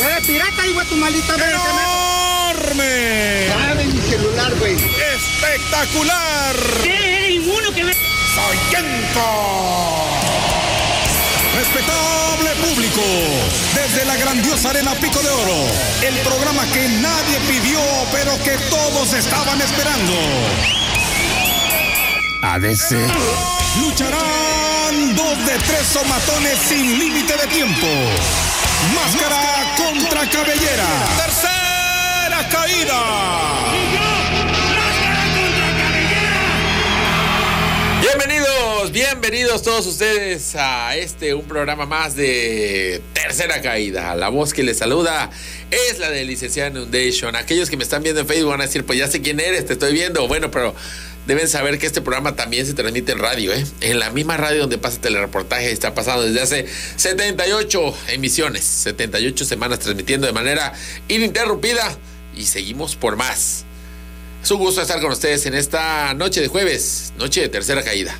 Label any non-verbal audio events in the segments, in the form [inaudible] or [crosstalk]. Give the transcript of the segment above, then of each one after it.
eres pirata, hijo de tu maldita madre. ¡Enorme! Dame mi celular, güey. ¡Espectacular! ¿Qué? Eres inmuno que me... ¡Soyenco! Respetable público, desde la grandiosa Arena Pico de Oro, el programa que nadie pidió, pero que todos estaban esperando. ADC. Lucharán dos de tres somatones sin límite de tiempo. Máscara contra cabellera. Tercera caída. Bienvenidos, bienvenidos todos ustedes a este, un programa más de Tercera Caída. La voz que les saluda es la de Licenciada Inundation. Aquellos que me están viendo en Facebook van a decir, pues ya sé quién eres, te estoy viendo. Bueno, pero deben saber que este programa también se transmite en radio, ¿eh? En la misma radio donde pasa telereportaje, está pasando desde hace 78 emisiones, 78 semanas transmitiendo de manera ininterrumpida y seguimos por más. Es un gusto estar con ustedes en esta noche de jueves, noche de tercera caída.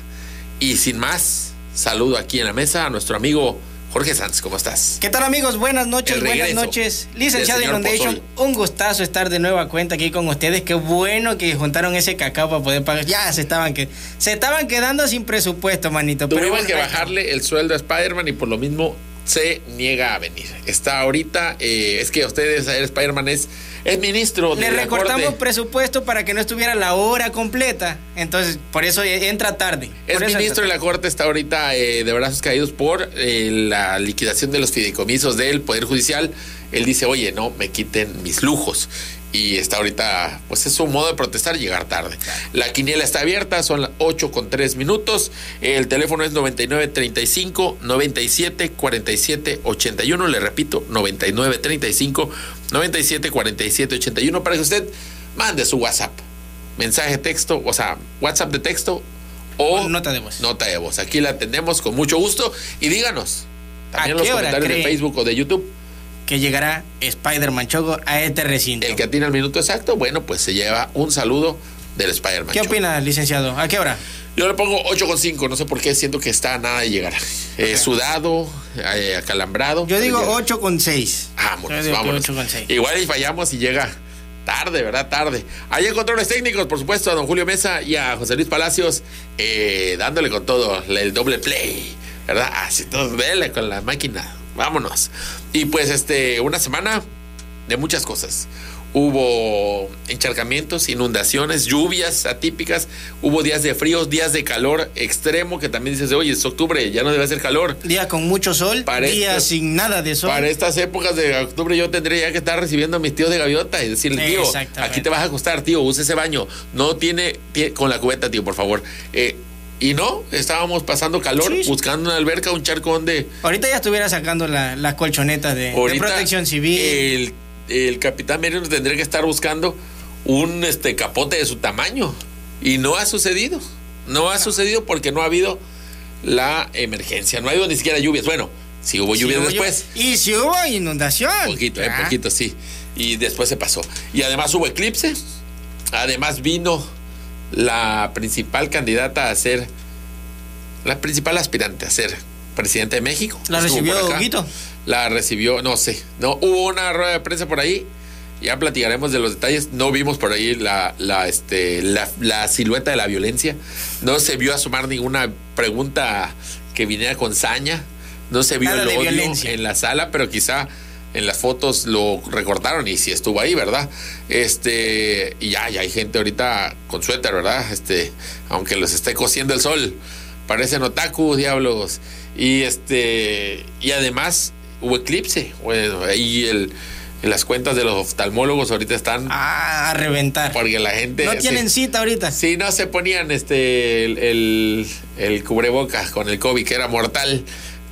Y sin más, saludo aquí en la mesa a nuestro amigo Jorge Sanz. ¿Cómo estás? ¿Qué tal amigos? Buenas noches, buenas noches. Licenciado Inundation, un gustazo estar de nueva cuenta aquí con ustedes. Qué bueno que juntaron ese cacao para poder pagar. Ya se estaban que se estaban quedando sin presupuesto, manito. Pero Tuvimos bueno, que bajarle el sueldo a Spider-Man y por lo mismo se niega a venir. Está ahorita, eh, es que ustedes, el Spider-Man es, es ministro de Le la recortamos Corte. presupuesto para que no estuviera la hora completa. Entonces, por eso entra tarde. Es ministro de la Corte, está ahorita eh, de brazos caídos por eh, la liquidación de los fideicomisos del Poder Judicial. Él dice, oye, no, me quiten mis lujos. Y está ahorita, pues es un modo de protestar, llegar tarde. La quiniela está abierta, son las 8 con 3 minutos. El teléfono es 9935 97 47 81. Le repito, 9935 97 47 81 para que usted mande su WhatsApp. Mensaje de texto, o sea, WhatsApp de texto o nota de voz. Nota de voz. Aquí la atendemos con mucho gusto y díganos también ¿A en los comentarios de? Facebook o de YouTube. Que llegará Spider-Man Choco a este recinto. El que atina el minuto exacto, bueno, pues se lleva un saludo del Spider-Man. ¿Qué Show. opina, licenciado? ¿A qué hora? Yo le pongo 8,5, no sé por qué, siento que está a nada de llegar. Eh, sudado, eh, acalambrado. Yo digo Pero llega. 8 con 6. Vámonos, vámonos. Igual y fallamos y llega tarde, ¿verdad? Tarde. Ahí en controles técnicos, por supuesto, a don Julio Mesa y a José Luis Palacios, eh, dándole con todo, el doble play, ¿verdad? Así todo, dele con la máquina. Vámonos. Y pues, este, una semana de muchas cosas. Hubo encharcamientos, inundaciones, lluvias atípicas, hubo días de frío, días de calor extremo, que también dices, oye, es octubre, ya no debe hacer calor. Día con mucho sol, Para día estas- sin nada de sol. Para estas épocas de octubre yo tendría ya que estar recibiendo a mis tíos de gaviota y decirle, tío, aquí te vas a acostar, tío, use ese baño. No tiene, tie- con la cubeta, tío, por favor. Eh, y no, estábamos pasando calor, Sí, sí. buscando una alberca, un charco donde Ahorita ya estuviera sacando la- las colchonetas de, de protección civil. El, el capitán Merino tendría que estar buscando un este capote de su tamaño. Y no ha sucedido. No ha sucedido porque no ha habido la emergencia. No ha habido ni siquiera lluvias. Bueno, si hubo lluvias después. Y si hubo inundación. Poquito, eh, Ah, poquito, sí. Y después se pasó. Y además hubo eclipse. Además vino la principal candidata a ser, la principal aspirante a ser presidente de México. ¿La recibió. Huguito? La recibió, no sé. No, hubo una rueda de prensa por ahí. Ya platicaremos de los detalles. No vimos por ahí la, la, este, la, la silueta de la violencia. No se vio asomar ninguna pregunta que viniera con saña. No se vio Nada el odio violencia. en la sala, pero quizá en las fotos lo recortaron y si estuvo ahí, ¿verdad? Este, y ya, ya hay gente ahorita con suéter, ¿verdad? Este, aunque los esté cociendo el sol, parecen otaku, diablos. Y este, y además hubo eclipse. Bueno, ahí el, las cuentas de los oftalmólogos ahorita están Ah, a reventar. porque la gente No sí- tienen cita ahorita. Sí, no se ponían este el, el, el cubrebocas con el COVID, que era mortal.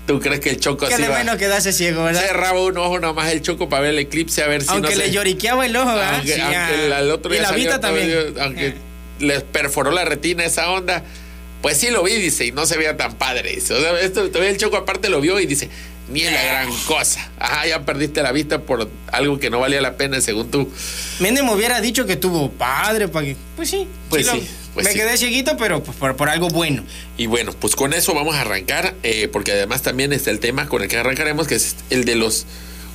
¿Tú crees que el choco de va? menos quedarse ciego, ¿verdad? Cerraba un ojo nomás el choco para ver el eclipse, a ver si Aunque no se... le lloriqueaba el ojo, ¿verdad? Aunque, Sí, aunque ah. el, otro y día la salió vista también. Aunque Eh. les perforó la retina esa onda, pues sí lo vi, dice, y no se veía tan padre. dice. O sea, esto, todavía el choco aparte lo vio y dice, ni es la gran cosa. Ajá, ya perdiste la vista por algo que no valía la pena según tú. Mende me hubiera dicho que tuvo padre para que. Pues sí. Pues sí, pues me sí. quedé cieguito, pero pues, por, por algo bueno. Y bueno, pues con eso vamos a arrancar, eh, porque además también está el tema con el que arrancaremos, que es el de los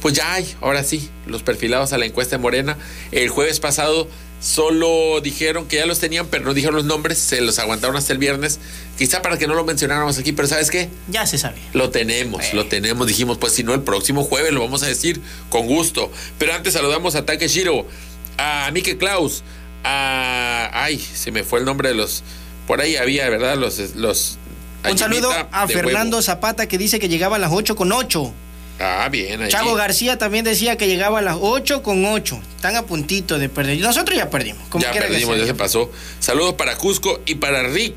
pues ya hay, ahora sí, los perfilados a la encuesta en Morena. El jueves pasado solo dijeron que ya los tenían, pero no dijeron los nombres, se los aguantaron hasta el viernes, quizá para que no lo mencionáramos aquí, pero ¿sabes qué? Ya se sabe. Lo tenemos, lo tenemos, dijimos, pues si no, el próximo jueves lo vamos a decir con gusto. Pero antes saludamos a Takeshiro, a Mike Klaus, a... Ay, se me fue el nombre de los... Por ahí había, ¿verdad? Los... los Un saludo a Fernando huevo. Zapata que dice que llegaba a las 8 con 8. Ah, bien, ahí. Chavo García también decía que llegaba a las 8 con 8. Están a puntito de perder. Nosotros ya perdimos. como Ya perdimos, ya se pasó. Saludos para Cusco y para Rick,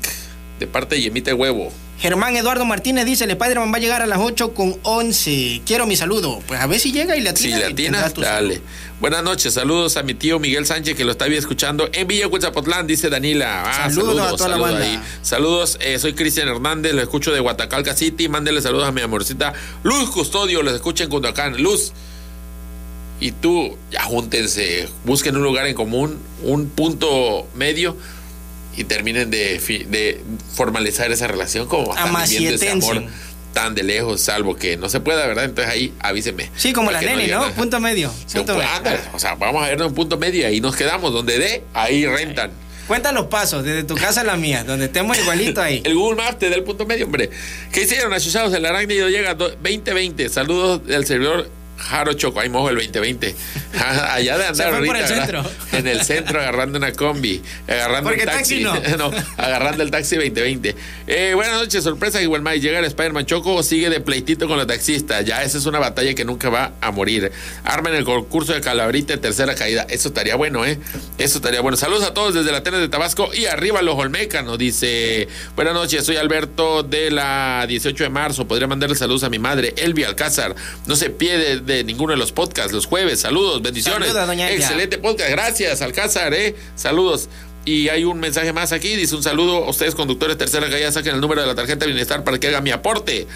de parte de Yemita Huevo. Germán Eduardo Martínez dice, el Spider-Man va a llegar a las 8 con 11. Quiero mi saludo. Pues a ver si llega y le Si atina. le atinas, dale. Buenas noches, saludos a mi tío Miguel Sánchez que lo está bien escuchando en Villa Huitzapotlán, dice Danila. Ah, Saludos a toda la banda. ahí. Saludos, eh, soy Cristian Hernández, lo escucho de Guatacalca City. Mándele saludos a mi amorcita Luz Custodio, los escucha en Cundacán. Luz. Y tú, ya júntense, busquen un lugar en común, un punto medio y terminen de, de formalizar esa relación como están viviendo ese amor tan de lejos, salvo que no se pueda, ¿verdad? Entonces ahí avíseme. Sí, como la nene, ¿no? Punto medio. Punto medio. ándale, o sea, vamos a vernos en punto medio y ahí nos quedamos. Donde dé, ahí rentan. Cuenta los pasos, desde tu casa a la mía, donde estemos igualito ahí. [laughs] El Google Maps te da el punto medio, hombre. ¿Qué hicieron, achuchados? El arácnido llega do- 2020. Saludos del servidor Jaro Choco. Ahí mojo el 2020. [laughs] Allá de andar ahorita, el centro. [laughs] En el centro agarrando una combi. Agarrando Porque el taxi. taxi [laughs] no. agarrando el taxi 2020. Eh, buenas noches, sorpresa. Igual más. Llega el Spider-Man Choco o sigue de pleitito con los taxistas. Ya esa es una batalla que nunca va a morir. Armen el concurso de calabrita tercera caída. Eso estaría bueno, ¿eh? Eso estaría bueno. Saludos a todos desde la Atenas de Tabasco y arriba los Olmecanos. Dice: Buenas noches, soy Alberto de la 18 de marzo. Podría mandarle saludos a mi madre, Elvi Alcázar. No se pierde de ninguno de los podcasts los jueves. Saludos, bendiciones. Saluda, doña. Excelente podcast. Gracias, Alcázar, ¿eh? Saludos. Y hay un mensaje más aquí. Dice un saludo a ustedes, conductores tercera caída. Saquen el número de la tarjeta de bienestar para que haga mi aporte.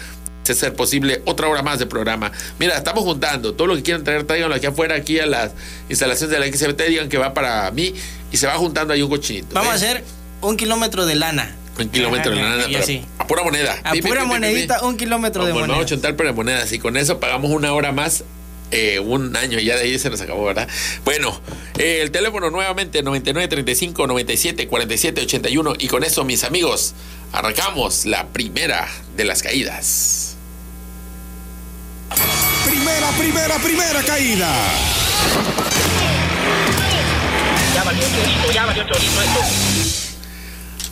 De ser posible, otra hora más de programa. Mira, estamos juntando. Todo lo que quieran traer, tráiganlo aquí afuera, aquí a las instalaciones de la XBT. Digan que va para mí y se va juntando ahí un cochinito. Vamos ¿eh? a hacer un kilómetro de lana. Un kilómetro de lana, y pero así. a pura moneda. A Pi, pura pi, pi, monedita, un kilómetro de Como el moneda. nuevo chontal, pero de monedas. Y con eso pagamos una hora más. eh, un año ya de ahí se nos acabó, ¿verdad? Bueno, eh, el teléfono nuevamente 9935 97 47 81 y con eso mis amigos arrancamos la primera de las caídas. Primera, primera, primera caída. Ya valió chorizo, ya valió chorizo esto.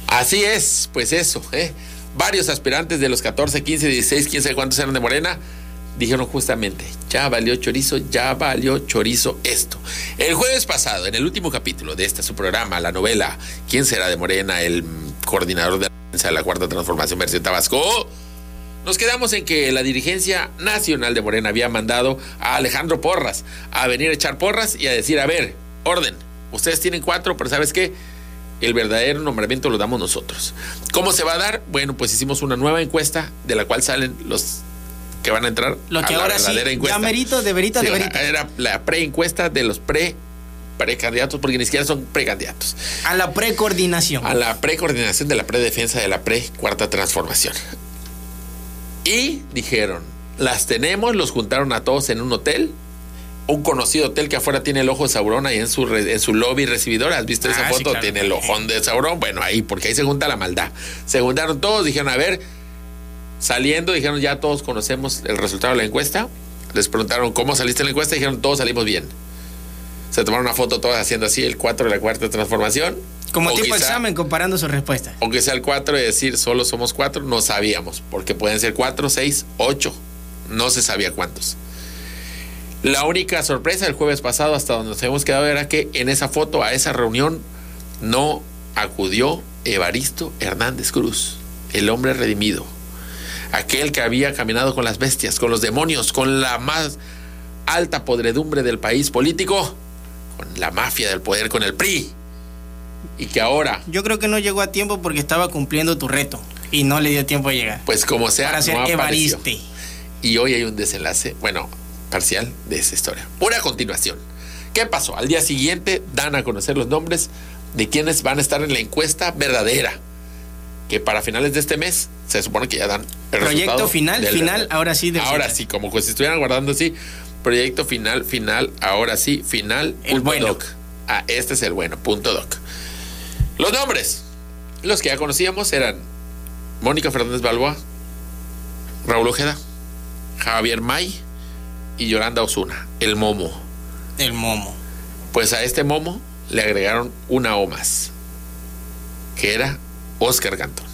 Así es, pues eso, ¿eh? Varios aspirantes de los 14, 15, 16, 15, cuántos eran de Morena, dijeron justamente, ya valió chorizo, ya valió chorizo esto. El jueves pasado, en el último capítulo de este su programa, la novela ¿Quién será de Morena? El coordinador de la Cuarta Transformación Versión Tabasco. Nos quedamos en que la dirigencia nacional de Morena había mandado a Alejandro Porras a venir a echar porras y a decir, a ver, orden, ustedes tienen cuatro, pero ¿sabes qué? El verdadero nombramiento lo damos nosotros. ¿Cómo se va a dar? Bueno, pues hicimos una nueva encuesta de la cual salen los que van a entrar Lo que a la ahora sí, verdadera encuesta. ya merito, de verita, Sí, de verita. Era la preencuesta de los pre precandidatos, porque ni siquiera son precandidatos. A la precoordinación. A la precoordinación de la predefensa de la pre cuarta transformación. Y dijeron, las tenemos, los juntaron a todos en un hotel. Un conocido hotel que afuera tiene el ojo de Sauron ahí en su, re- en su lobby recibidor. ¿Has visto esa Ah, sí, foto? claro. Tiene el ojón de Sauron. Bueno, ahí, porque ahí se junta la maldad. Se juntaron todos, dijeron, a ver, saliendo, dijeron, ya todos conocemos el resultado de la encuesta. Les preguntaron, ¿cómo saliste en la encuesta? Dijeron, todos salimos bien. Se tomaron una foto todos haciendo así el 4 de la cuarta transformación. Como O tipo quizá- examen comparando sus respuestas. aunque sea el 4 y decir solo somos 4, no sabíamos, porque pueden ser 4, 6, 8, no se sabía cuántos. La única sorpresa el jueves pasado, hasta donde nos hemos quedado, era que en esa foto, a esa reunión, no acudió Evaristo Hernández Cruz, el hombre redimido, aquel que había caminado con las bestias, con los demonios, con la más alta podredumbre del país político, con la mafia del poder, con el PRI, y que ahora Yo creo que no llegó a tiempo porque estaba cumpliendo tu reto y no le dio tiempo a llegar. Pues como sea, Para no apareció. Evariste. Y hoy hay un desenlace, bueno, parcial de esa historia. Una continuación. ¿Qué pasó? Al día siguiente dan a conocer los nombres de quienes van a estar en la encuesta verdadera. Que para finales de este mes se supone que ya dan el Proyecto final, final, verdadero. ahora sí. del Ahora final. sí, como que si estuvieran guardando así. Proyecto final, final, ahora sí, final. El punto bueno. doc. Ah, este es el bueno, punto doc. Los nombres. Los que ya conocíamos eran Mónica Fernández Balboa, Raúl Ojeda, Javier May y Yolanda Osuna, el Momo. El momo. Pues a este Momo le agregaron una O más, que era Oscar Cantón.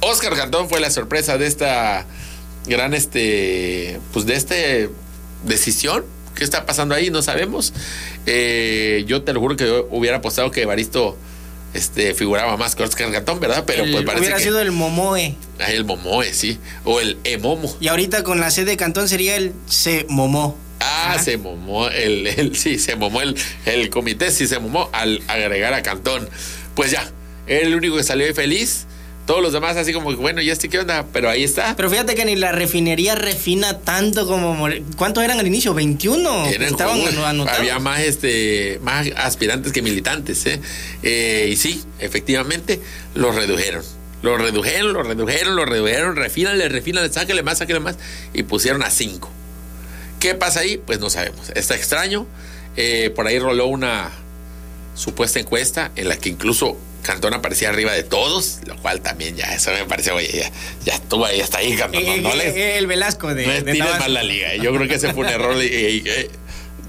Oscar Cantón fue la sorpresa de esta gran, este, pues de este decisión. ¿Qué está pasando ahí? No sabemos. Eh, yo te lo juro que yo hubiera apostado que Evaristo este, figuraba más que Oscar Cantón, ¿verdad? Pero El- pues parece hubiera que sido el momoe. Ah, el Momoe, sí. O el Emomo. Y ahorita con la C de Cantón sería el se momó. Ah, Ajá. se momó el, el- sí, se momó el, el comité, sí se momó al agregar a Cantón. Pues ya, era el único que salió ahí feliz. Todos los demás así como, bueno, ¿y este qué onda? Pero ahí está. Pero fíjate que ni la refinería refina tanto como... More- ¿Cuántos eran al inicio? 21. Eran Estaban como- ano- anotados. había más este más aspirantes que militantes ¿eh? Eh, y sí efectivamente los redujeron los redujeron los redujeron los redujeron refínale refínale sáquele más sáquele más y pusieron a cinco qué pasa ahí pues no sabemos está extraño Eh, por ahí roló una supuesta encuesta en la que incluso Cantón aparecía arriba de todos, lo cual también ya, eso me parece, oye, ya, ya estuvo ahí, hasta ahí, Cantón. Eh, no, no eh, les- eh, el Velasco de, no de Tabasco. más la liga. eh. Yo creo que ese fue un error. y- y- y-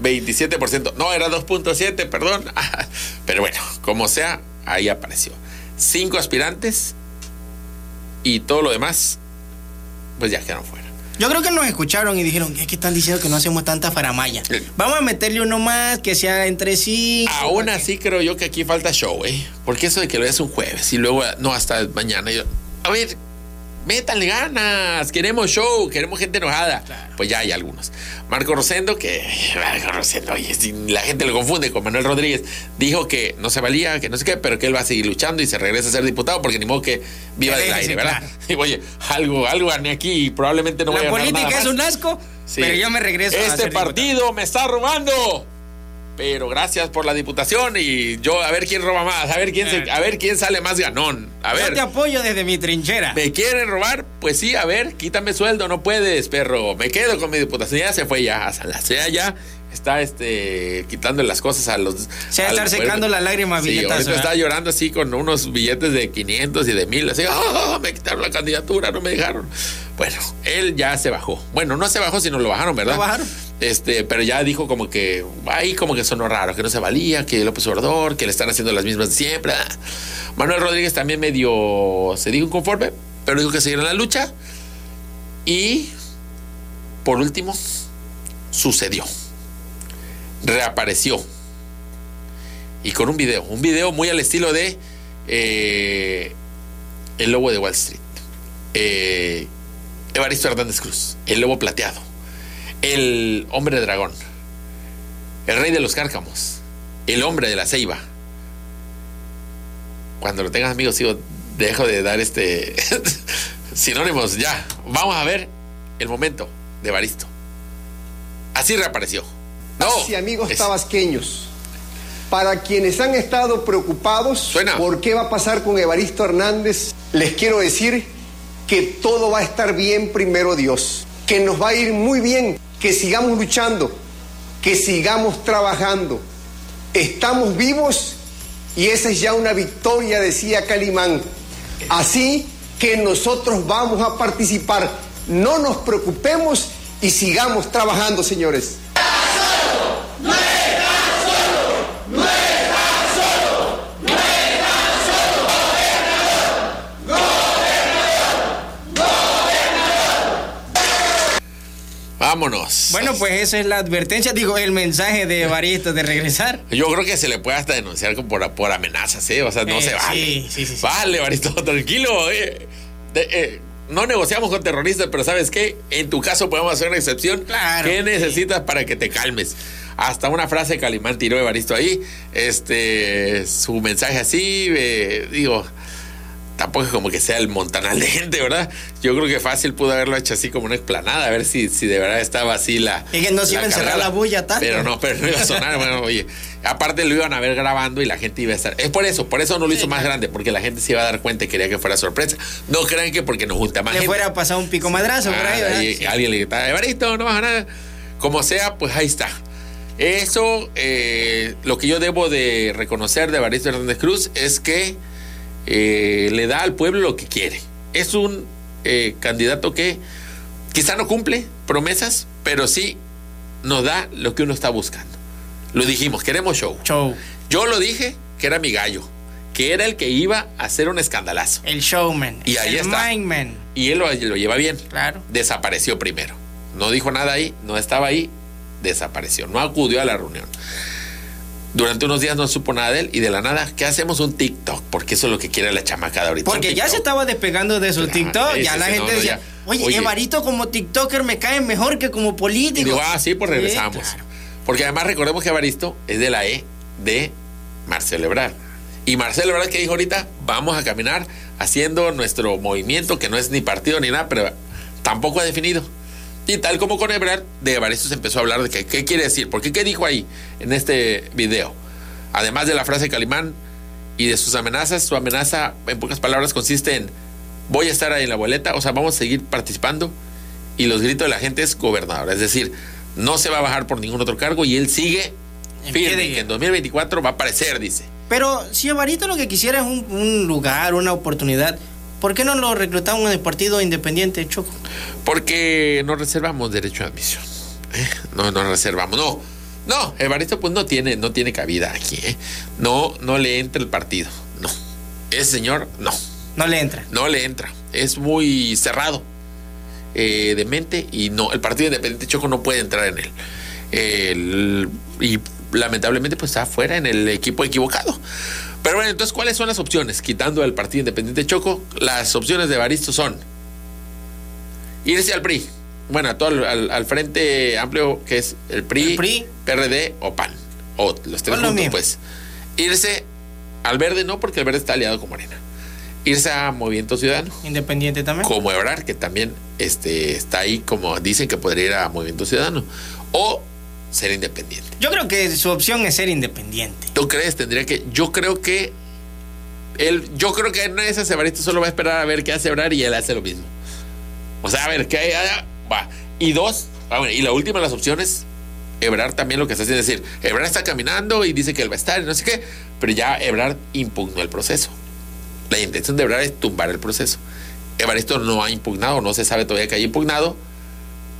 27%. No, era 2.7, perdón. [laughs] Pero bueno, como sea, ahí apareció. Cinco aspirantes y todo lo demás, pues ya quedaron fuera. Yo creo que nos escucharon y dijeron, es que están diciendo que no hacemos tanta faramaya. Vamos a meterle uno más que sea entre sí. Aún así creo yo que aquí falta show, ¿eh? Porque eso de que lo es un jueves y luego, no, hasta mañana. yo- a ver, métanle ganas, queremos show, queremos gente enojada. Pues ya hay algunos. Marco Rosendo, que Marco Rosendo, oye, si la gente lo confunde con Manuel Rodríguez, dijo que no se valía, que no sé qué, pero que él va a seguir luchando y se regresa a ser diputado porque ni modo que viva del aire, ¿verdad? claro. [laughs] Y oye, algo, algo gané aquí y probablemente no voy a la ganar política nada es más. un asco, Sí. pero yo me regreso a Este ser partido me está robando. Pero gracias por la diputación y yo a ver quién roba más, a ver quién se- a ver quién sale más ganón. A diputado. Yo ver, te apoyo desde mi trinchera. ¿me quieren robar? Pues sí, a ver, quítame sueldo, no puedes, perro. Me quedo con mi diputación. Ya se fue ya a San Lacea ya está este quitando las cosas a los Se va a estar secando las lágrimas, Sí, billetazo, ahorita ¿verdad? está llorando así con unos billetes de 500 y de 1000, así, "Ah, me quitaron la candidatura, no me dejaron. Bueno, él ya se bajó. Bueno, no se bajó, sino lo bajaron, ¿verdad? Lo bajaron. Este, pero ya dijo como que ahí como que sonó raro, que no se valía, que López Obrador, que le están haciendo las mismas de siempre. Manuel Rodríguez también medio se dijo inconforme, pero dijo que seguirá en la lucha. Y por último, sucedió. Reapareció. Y con un video, un video muy al estilo de eh, El Lobo de Wall Street. Eh, Evaristo Hernández Cruz, el lobo plateado, el hombre dragón, el rey de los cárcamos, el hombre de la ceiba. Cuando lo tengas amigos, sigo, dejo de dar este [laughs] sinónimos. Ya, vamos a ver el momento de Evaristo. Así reapareció. Y amigos es- tabasqueños, para quienes han estado preocupados Suena. por qué va a pasar con Evaristo Hernández, les quiero decir que todo va a estar bien primero Dios, que nos va a ir muy bien, que sigamos luchando, que sigamos trabajando. Estamos vivos y esa es ya una victoria, decía Calimán. Así que nosotros vamos a participar. No nos preocupemos y sigamos trabajando, señores. Vámonos. Bueno, pues esa es la advertencia, digo, el mensaje de Evaristo de regresar. Yo creo que se le puede hasta denunciar como por, por amenazas, ¿eh? O sea, no Eh, se vale. sí, sí, sí. Vale, Baristo, [laughs] tranquilo. eh. De- eh, no negociamos con terroristas, pero ¿sabes qué? En tu caso podemos hacer una excepción. Claro, ¿Qué necesitas para que te calmes? Hasta una frase de Calimán tiró Evaristo ahí. Este, su mensaje así, digo, tampoco es como que sea el montanal de gente, ¿verdad? Yo creo que fácil pudo haberlo hecho así como una explanada, a ver si, si de verdad estaba así la. Es que no se iba a encerrar la bulla tanto. Pero no, pero no iba a sonar. [laughs] bueno, oye, aparte lo iban a ver grabando y la gente iba a estar. Es por eso, por eso no lo hizo más grande, porque la gente se iba a dar cuenta y quería que fuera sorpresa. No crean que porque nos junta más Le gente. fuera a pasar un pico madrazo por ahí, Ah, ¿verdad? y Sí. alguien le gritaba, Evaristo, no baja nada. como sea, pues ahí está. Eso, eh, lo que yo debo de reconocer de Evaristo Hernández Cruz es que eh, le da al pueblo lo que quiere. Es un eh, candidato que quizá no cumple promesas, pero sí nos da lo que uno está buscando. Lo dijimos, queremos show. Show. Yo lo dije que era mi gallo, que era el que iba a hacer un escandalazo. El showman. Y ahí el está. mind man. Y él lo, lo lleva bien. Claro. Desapareció primero. No dijo nada ahí, no estaba ahí, desapareció. No acudió a la reunión. Durante unos días no supo nada de él y de la nada, ¿qué hacemos? Un TikTok, porque eso es lo que quiere la chamaca de ahorita. Porque ya se estaba despegando de su Claro, TikTok. ese Ya la gente no, no, decía, ya. oye, Oye. Evarito como TikToker me cae mejor que como Y político. digo, ah, sí, pues Sí, regresamos. claro. Porque además recordemos que Evaristo es de la E de Marcelo Ebrard. Y Marcelo Ebrard que dijo ahorita, vamos a caminar haciendo nuestro movimiento, que no es ni partido ni nada, pero tampoco ha definido. Y tal como con Ebrard, de Evaristo se empezó a hablar de que, qué quiere decir, porque qué dijo ahí en este video. Además de la frase Calimán y de sus amenazas, su amenaza, en pocas palabras, consiste en voy a estar ahí en la boleta, o sea, vamos a seguir participando y los gritos de la gente es gobernador. Es decir, no se va a bajar por ningún otro cargo y él sigue de firme, que en 2024 va a aparecer, dice. Pero si Evarito lo que quisiera es un, un lugar, una oportunidad, ¿por qué no lo reclutamos en el partido independiente, Choco? Porque no reservamos derecho a admisión. ¿eh? No, no reservamos. No, no, Evaristo pues no tiene, no tiene cabida aquí. ¿eh? No, no le entra el partido. No. Ese señor, no. No le entra. No le entra. Es muy cerrado eh, de mente y no, el Partido Independiente Choco no puede entrar en él. El- y lamentablemente pues está fuera en el equipo equivocado. Pero bueno, entonces, ¿cuáles son las opciones? Quitando al Partido Independiente Choco, las opciones de Baristo son irse al PRI. Bueno, a todo al, Frente Amplio, que es el PRI, El PRI. PRD o PAN. O los tres juntos, pues. Irse al Verde no, porque el Verde está aliado con Morena. Irse a Movimiento Ciudadano Independiente también. como Ebrar, que también este, está ahí, como dicen que podría ir a Movimiento Ciudadano, o ser independiente. Yo creo que su opción es ser independiente. ¿Tú crees? Tendría que. Yo creo que. Él, yo creo que en esa Evarito solo va a esperar a ver qué hace Ebrar y él hace lo mismo. O sea, a ver, ¿qué hay? Ah, Va. Y dos, ah, bueno, y la última de las opciones, Ebrar también lo que está haciendo es decir, Ebrar está caminando y dice que él va a estar y no sé qué, pero ya Ebrar impugnó el proceso. La intención de Ebrar es tumbar el proceso. Evaristo no ha impugnado, no se sabe todavía que haya impugnado,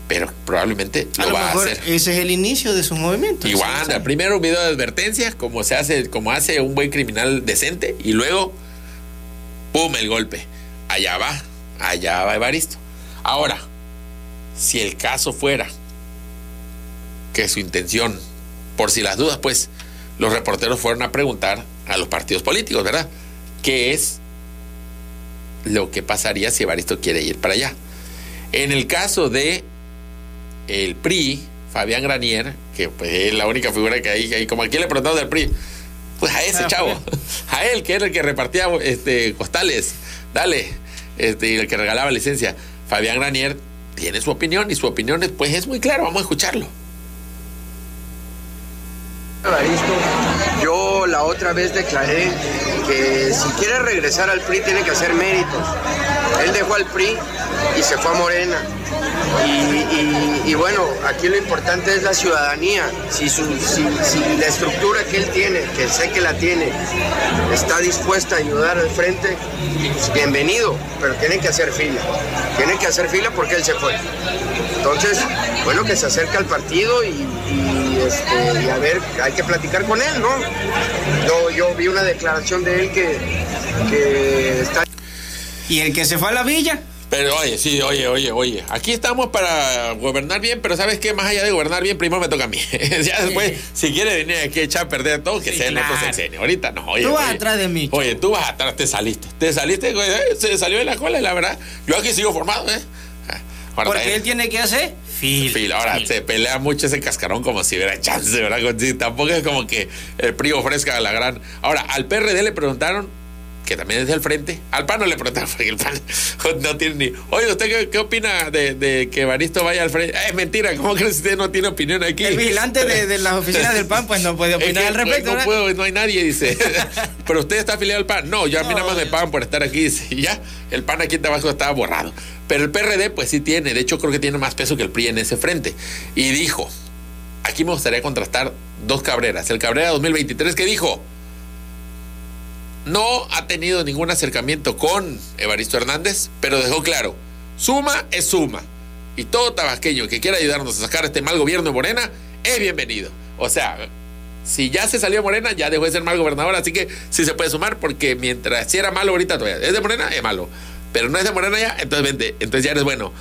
pero probablemente A lo, lo va mejor a hacer. ese es el inicio de su movimiento. Igual, Sí, anda, sí. primero un video de advertencia, como se hace, como hace un buen criminal decente, y luego, ¡pum! el golpe. Allá va, allá va Evaristo. Ahora, si el caso fuera que su intención, por si las dudas, pues, los reporteros fueron a preguntar a los partidos políticos, ¿verdad? ¿Qué es lo que pasaría si Evaristo quiere ir para allá? En el caso de el PRI, Fabián Granier, que pues es la única figura que hay, hay como aquí le preguntamos del PRI, pues a ese Ah, chavo, [laughs] a él que era el que repartía este, costales, dale, este, y el que regalaba licencia. Fabián Granier tiene su opinión y su opinión es, pues es muy claro, vamos a escucharlo. Yo la otra vez declaré que si quiere regresar al PRI tiene que hacer méritos. Él dejó al PRI y se fue a Morena. Y, bueno, aquí lo importante es la ciudadanía. Si, la estructura que él tiene, que sé que la tiene, está dispuesta a ayudar al frente, pues bienvenido, pero tiene que hacer fila. Tiene que hacer fila porque él se fue. Entonces, bueno, que se acerque al partido este, y a ver, hay que platicar con él, ¿no? Yo, yo vi una declaración de él que, que está Y el que se fue a la villa. Pero oye, sí, oye, oye, oye, aquí estamos para gobernar bien, pero ¿sabes qué? Más allá de gobernar bien, primero me toca a mí. [laughs] ya después, si quiere venir aquí a echar a perder todo, que Sí, sea en claro. sexenio. Ahorita no, oye. Tú vas oye. atrás de mí. Oye, tú vas atrás, te saliste. Te saliste, güey, eh, se salió de la cola, la verdad. Yo aquí sigo formado, ¿eh? Ah, ahora Porque también- él tiene que hacer fila. Fila. Ahora se pelea mucho ese cascarón como si hubiera chance, ¿verdad? Tampoco es como que el PRI ofrezca la gran. Ahora, al PRD le preguntaron, que también es del frente, al PAN no le preguntaron, [laughs] porque el PAN no tiene ni. Oye, ¿usted qué, qué opina de, de que Baristo vaya al frente? Eh, Es mentira, ¿cómo crees que usted no tiene opinión aquí? El vigilante de, de las oficinas del PAN pues no puede [laughs] Es opinar que, al respecto. no, puedo, no hay nadie, dice. [laughs] Pero usted está afiliado al PAN. No, yo a mí No, nada más me pagan por estar aquí, dice. Y ya, el PAN aquí abajo estaba borrado. Pero el PRD, pues sí tiene. De hecho, creo que tiene más peso que el PRI en ese frente. Y dijo: aquí me gustaría contrastar dos Cabreras. El Cabrera 2023 que dijo: no ha tenido ningún acercamiento con Evaristo Hernández, pero dejó claro: suma es suma. Y todo tabasqueño que quiera ayudarnos a sacar este mal gobierno de Morena es bienvenido. O sea, si ya se salió Morena, ya dejó de ser mal gobernador, así que sí se puede sumar, porque mientras si era malo ahorita todavía es de Morena, es malo. Pero no es de Morena ya, entonces vente, entonces ya eres bueno.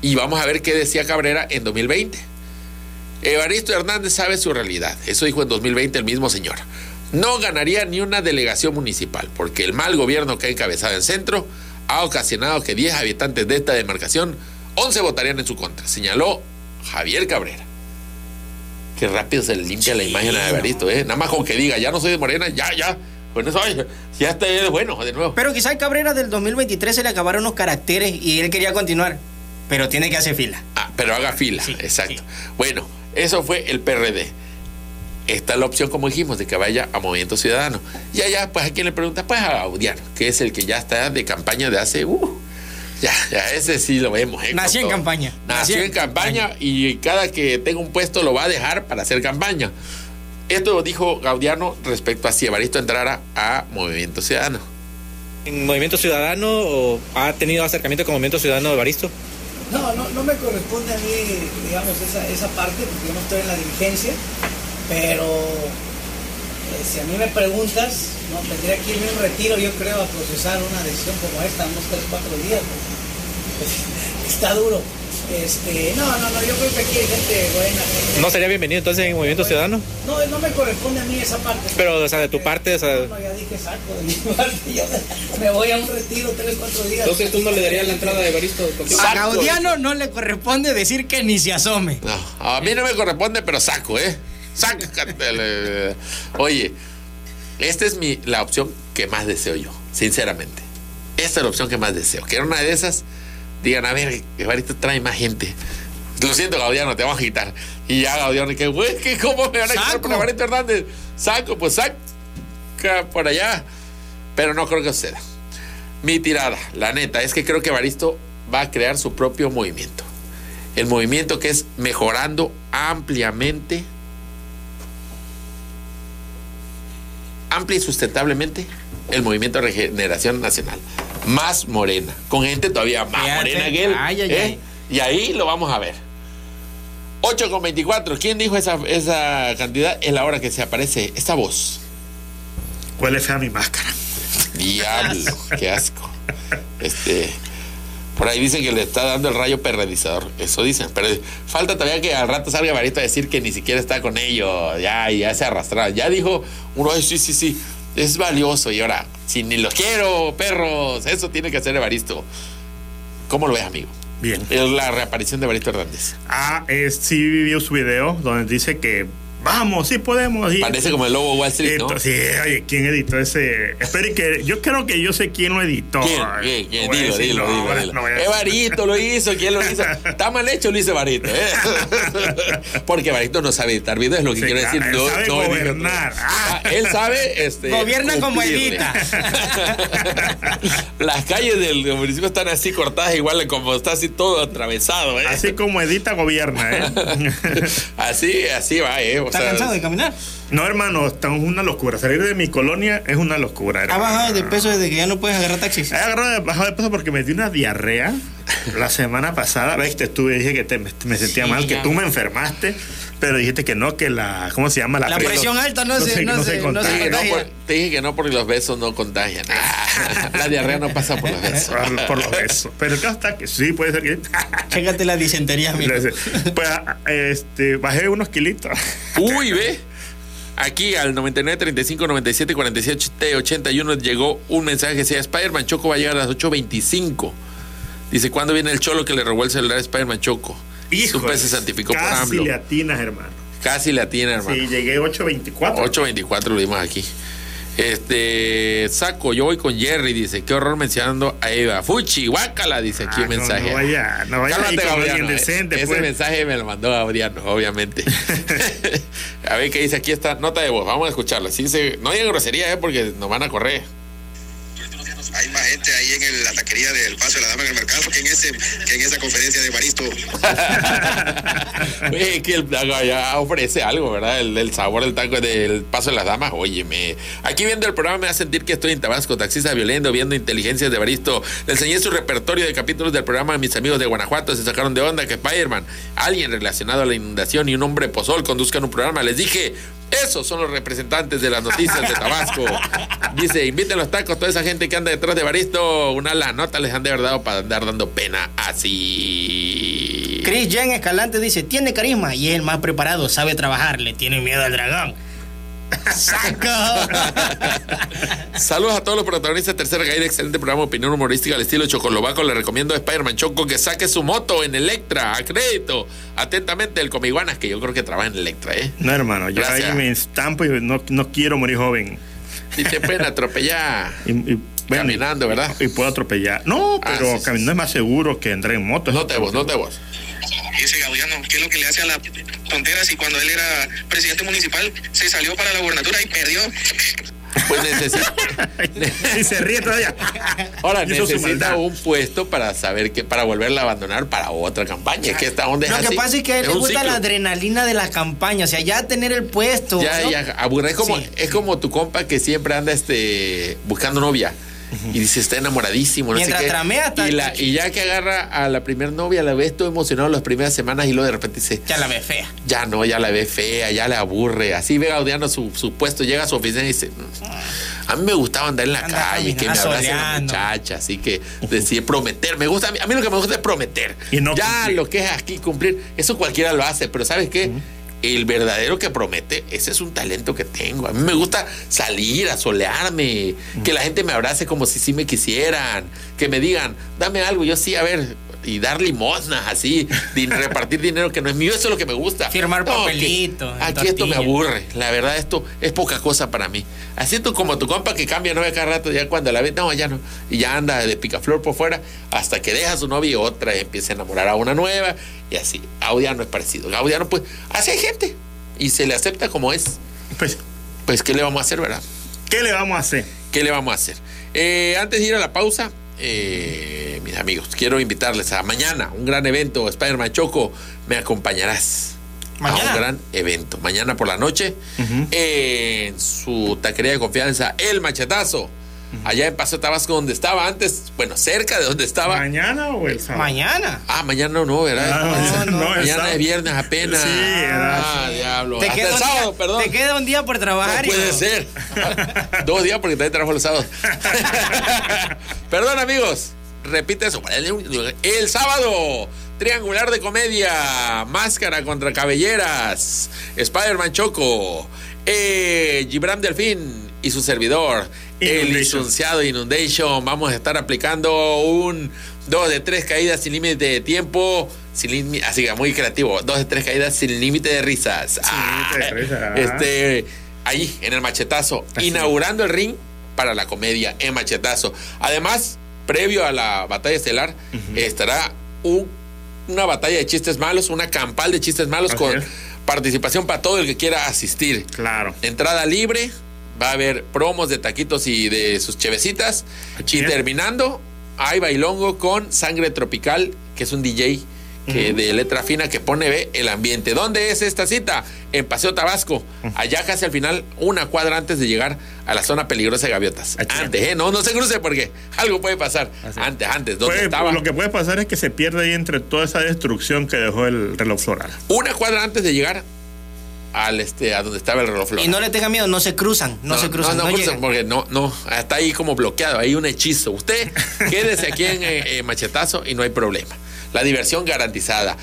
Y vamos a ver qué decía Cabrera en 2020. Evaristo Hernández sabe su realidad. Eso dijo en 2020 el mismo señor. No ganaría ni una delegación municipal, porque el mal gobierno que ha encabezado en centro ha ocasionado que 10 habitantes de esta demarcación, 11 votarían en su contra, señaló Javier Cabrera. Qué rápido se le limpia la imagen a Evaristo, ¿eh? Nada más con que diga, ya no soy de Morena, ya, ya. Bueno, eso, ya está bueno, de nuevo. Pero quizá el Cabrera del 2023 se le acabaron los caracteres y él quería continuar. Pero tiene que hacer fila. Ah, pero haga fila, exacto. Bueno, eso fue el PRD. Está la opción, como dijimos, de que vaya a Movimiento Ciudadano. Y allá, pues a quién le pregunta, pues a Gaudiano, que es el que ya está de campaña de hace. Uh, ya, ya, ese sí lo vemos. ¿eh? Nació en campaña. Nació, en campaña, y cada que tenga un puesto lo va a dejar para hacer campaña. Esto lo dijo Gaudiano respecto a si Evaristo entrara a Movimiento Ciudadano. ¿En Movimiento Ciudadano o ha tenido acercamiento con Movimiento Ciudadano de Evaristo? No, no, no me corresponde a mí, digamos, esa, esa parte, porque yo no estoy en la dirigencia, pero eh, si a mí me preguntas, no, tendría que irme a un retiro, yo creo, a procesar una decisión como esta, unos 3, 4 días. pues, [laughs] está duro. Este, no, no, no, yo creo que aquí hay gente buena. gente- ¿No sería bienvenido entonces en Movimiento Ciudadano? No, no me corresponde a mí esa parte. Pero, o sea, de tu parte, o sea... No, no, ya dije saco de mi [laughs] parte, yo me voy a un retiro 3, 4 días. Entonces tú no le darías la entrada de Evaristo contigo. A Gaudiano no le corresponde decir que ni se asome. No, a mí no me corresponde, pero saco, ¿eh? Sácatele. Oye, esta es mi, la opción que más deseo yo, sinceramente. Esta es la opción que más deseo. Que en una de esas digan, a ver, Evaristo trae más gente. Lo siento, Gaudiano, te vamos a quitar. Y ya, Gaudiano, que güey, que ¿cómo me van a quitar por Evaristo Hernández? Saco, pues saca por allá. Pero no creo que suceda. Mi tirada, la neta, es que creo que Evaristo va a crear su propio movimiento. El movimiento que es mejorando ampliamente, amplia y sustentablemente, el movimiento de regeneración nacional. Más morena, con gente todavía más morena que él. Ay, ay, ¿eh? ay. Y ahí lo vamos a ver. 8 con 24. ¿Quién dijo esa, esa cantidad? Es la hora que se aparece esta voz. Huele fea mi máscara. Diablo, qué asco. Este, por ahí dicen que le está dando el rayo perredizador. Eso dicen. Pero falta todavía que al rato salga Varito a decir que ni siquiera está con ellos. Ya, ya se arrastraron. Ya dijo uno, "Ay, sí, sí, sí. Es valioso. Y ahora, si ni los quiero, perros, eso tiene que hacer Evaristo. ¿Cómo lo ves, amigo? Bien. Es la reaparición de Evaristo Hernández. Ah, es, sí vio su video donde dice que vamos, sí podemos. Y, Parece como el lobo Wall Street, ¿no? Sí, oye, ¿quién editó ese? Espere que yo creo que yo sé quién lo editó. ¿Quién? ¿Quién? ¿Quién? No Dilo, decir, dilo, no, dilo, dilo. no lo hizo, ¿quién lo hizo? [laughs] Está mal hecho, lo hizo Evarito, ¿eh? [laughs] Porque Evarito no sabe editar videos, es lo que Sí, quiero decir. él No, sabe gobernar. Ah, él sabe. Este, Gobierna como edita. [laughs] Las calles del municipio están así cortadas, igual como está así todo atravesado, ¿eh? Así como edita, gobierna, ¿eh? Así, así va, ¿eh? O ¿Está sea, cansado de caminar? No, hermano, está una locura. Salir de mi colonia es una locura. ¿Ha bajado de peso desde que ya no puedes agarrar taxis? He agarrado de- bajado de peso porque me dio una diarrea la semana pasada. Ves, te estuve, dije que te- me, me sentía Sí, mal, que tú me enfermaste, pero dijiste que no, que la, ¿cómo se llama? La pre- presión alta no se- no se- no contagia. se Te dije, que no contagia. por- te dije que no porque los besos no contagian. [laughs] La diarrea no pasa por los besos. Por, por los besos. Pero el caso está que sí, puede ser que. [laughs] Chécate la disentería, amigo. pues, este, bajé unos kilitos. Uy, ve. Aquí al 99 35 97 47 81 llegó un mensaje que decía Spider-Man Choco va a llegar a las 8.25. Dice, ¿cuándo viene el cholo que le robó el celular a Spider-Man Choco? Pez se santificó por Casi AMLO. le atinas, hermano. Casi le atina, hermano. Sí, llegué 8.24. 8.24 lo dimos aquí. Este, saco, yo voy con Jerry, dice, qué horror mencionando a Eva. Fuchi, guácala, dice aquí Ah, un mensaje. No, vaya, no vaya Cálmate, alguien Gaudiano, decente. Ese pues. mensaje me lo mandó Gabriano, obviamente. [laughs] [laughs] a ver qué dice aquí esta nota de voz. Vamos a escucharla. Sí, dice, no digan grosería, eh, porque nos van a correr. Hay más gente ahí en el- la taquería del Paso de la Dama en el mercado que en, ese, que en esa conferencia de Baristo. [laughs] Oye, que el allá ofrece algo, ¿verdad? El, el sabor del taco del paso de las damas. Óyeme. Aquí viendo el programa me va a sentir que estoy en Tabasco, taxista violento, viendo inteligencias de Baristo. Le enseñé su repertorio de capítulos del programa a mis amigos de Guanajuato. Se sacaron de onda que Spider-Man, alguien relacionado a la inundación y un hombre pozol conduzcan un programa. Les dije. Esos son los representantes de las noticias de Tabasco. Dice, inviten los tacos, toda esa gente que anda detrás de Baristo, una la nota les han de verdad para andar dando pena así. Chris Jen Escalante dice, tiene carisma y es el más preparado, sabe trabajar, le tiene miedo al dragón. ¡Saco! Saludos a todos los protagonistas de Tercera Caída, excelente programa de opinión humorística al estilo Chocolobaco. Le recomiendo a Spider-Man Choco que saque su moto en Electra, a crédito. Atentamente, el Comiguanas, que yo creo que trabaja en Electra, ¿eh? No, hermano, yo ahí me estampo y no, no quiero morir joven. Y te pueden atropellar. Y, y, bueno, Caminando, ¿verdad? Y puedo atropellar. No, Ah, pero sí, caminando es más seguro que andar en moto. No te vos, no te vos. Ese Gaudiano, ¿qué es lo que le hace a la tontera si cuando él era presidente municipal se salió para la gubernatura y perdió? Pues necesita. [laughs] y se ríe todavía. Ahora necesita un puesto para saber que para volverla a abandonar para otra campaña. Que esta onda es Lo que pasa es que a él le gusta ciclo. la adrenalina de la campaña, o sea, ya tener el puesto. Ya, ¿no? ya, aburre. Es como, Sí. es como tu compa que siempre anda este buscando novia. [laughs] Y dice, está enamoradísimo, no Mientras sé qué. tramea, y, la- y ya que agarra a la primer novia, la ves todo emocionado las primeras semanas y luego de repente dice, Ya la ve fea. ya no, ya la ve fea, ya le aburre. Así ve Gaudiano su, su puesto, llega a su oficina y dice, "Mm, a mí me gustaba andar en la Anda calle, que me caminando, abrace la soleando. muchacha, así que decir prometer, me gusta, a mí, a mí lo que me gusta es prometer. Y no ya cumplir. lo que es aquí cumplir, eso cualquiera lo hace, pero ¿sabes qué? El verdadero que promete, ese es un talento que tengo. A mí me gusta salir, a solearme, que la gente me abrace como si sí me quisieran, que me digan, dame algo, yo sí, a ver, y dar limosnas así, de repartir dinero que no es mío, eso es lo que me gusta. Firmar que papelito, en Aquí esto me aburre, la verdad, esto es poca cosa para mí. Así tú como tu compa que cambia novia cada rato, ya cuando la ve, no, ya no, y ya anda de picaflor por fuera, hasta que deja a su novia y otra y empieza a enamorar a una nueva, y así. Gaudiano es parecido. Gaudiano, pues, así hay gente, y se le acepta como es. Pues, Pues, ¿qué le vamos a hacer, verdad? ¿qué le vamos a hacer? ¿Qué le vamos a hacer? Eh, antes de ir a la pausa, eh, mis amigos, quiero invitarles a mañana, un gran evento, Spider-Man Choco, me acompañarás. A Mañana. un gran evento. Mañana por la noche, en su taquería de confianza, El Machetazo. Allá en Paso Tabasco, donde estaba antes, bueno, cerca de donde estaba. ¿Mañana o el sábado? Mañana. Ah, mañana no, no, ¿verdad? Ah, mañana no, no, el mañana sábado. es viernes apenas. Sí, ¿verdad? Ah, diablo. Te Hasta queda, el un sábado, día, perdón. te queda un día por trabajar. No puede ser. [laughs] Dos días porque también trabajo los sábados. [laughs] Perdón, amigos. Repite eso. El sábado, triangular de comedia, máscara contra cabelleras, Spider-Man Choco, eh, Gibran Delfín y su servidor, el licenciado Inundation. Vamos a estar aplicando un dos de tres caídas sin límite de tiempo. Sin así que muy creativo. Dos de tres caídas sin límite de risas. Ah, límite de risas. Este, ahí, en el machetazo, Así. inaugurando el ring para la comedia en machetazo. Además, previo a la batalla estelar, estará un- una batalla de chistes malos, una campal de chistes malos Así con es. participación para todo el que quiera asistir. Claro. Entrada libre, va a haber promos de taquitos y de sus chevecitas. Así y terminando, hay bailongo con Sangre Tropical, que es un DJ que de letra fina que pone ve, el ambiente. ¿Dónde es esta cita? En Paseo Tabasco. Allá casi al final, una cuadra antes de llegar a la zona peligrosa de Gaviotas. Aquí. Antes, ¿eh? No, no se cruce porque algo puede pasar. Antes, antes, ¿dónde Puede- estaba? lo que puede pasar es que se pierde ahí entre toda esa destrucción que dejó el reloj floral. Una cuadra antes de llegar al este a donde estaba el reloj. Y no le tenga miedo, no se cruzan, no, se cruzan. No, No, no, llegan. porque no, no, está ahí como bloqueado, hay un hechizo. Usted quédese aquí en eh, eh, Machetazo y no hay problema. La diversión garantizada.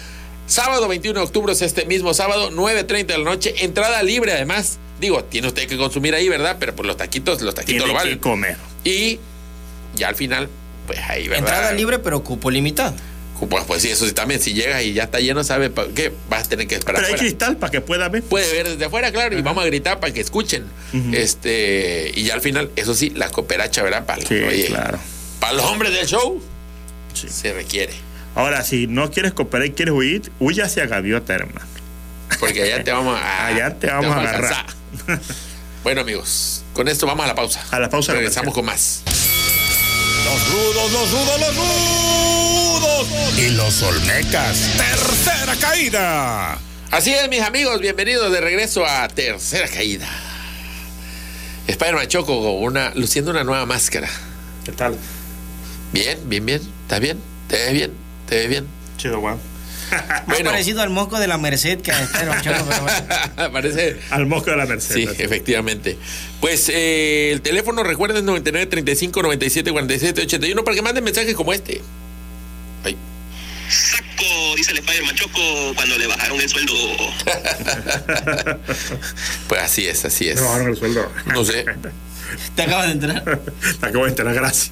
Sábado 21 de octubre es este mismo sábado, 9.30 de la noche, entrada libre además. Digo, tiene usted que consumir ahí, ¿verdad? Pero pues los taquitos, los taquitos Tiene lo que valen. comer. Y ya al final, pues ahí, ¿verdad? Entrada libre, pero cupo limitado. Pues, pues sí, eso sí también, si llegas y ya está lleno, ¿sabe pa- qué? Vas a tener que esperar Pero hay afuera. cristal para que pueda ver. Puede ver desde afuera, claro, y vamos a gritar para que escuchen. Este, y ya al final, eso sí, la cooperacha, ¿verdad? Para, Sí, claro. para los hombres del show, Sí. se requiere. Ahora, si no quieres cooperar y quieres huir, huye hacia Gaviota, hermano. Porque allá te vamos a. [laughs] Allá te vamos a agarrar. [laughs] bueno, amigos, con esto vamos a la pausa. A la pausa Regresamos con más. Los rudos, los rudos, los rudos. Y los olmecas. Tercera caída. Así es, mis amigos, bienvenidos de regreso a Tercera Caída. Spider-Man Choco una, luciendo una nueva máscara. ¿Qué tal? Bien, bien, bien. ¿Estás bien? ¿Te ves bien? ¿Te ves bien? Chido, Juan. [laughs] Más Bueno. parecido al mosco de la Merced que a Esteban Choco, pero bueno. Parece. Al mosco de la Merced. Sí, así. efectivamente. Pues eh, el teléfono, recuerden, es 99 35 97 47 81 para que manden mensajes como este. Ay. Saco, dice el Spider-Man Choco cuando le bajaron el sueldo. [laughs] Pues así es, así es. Me bajaron el sueldo. No sé. Te acabas de entrar. [laughs] Te acabo de enterar, gracias.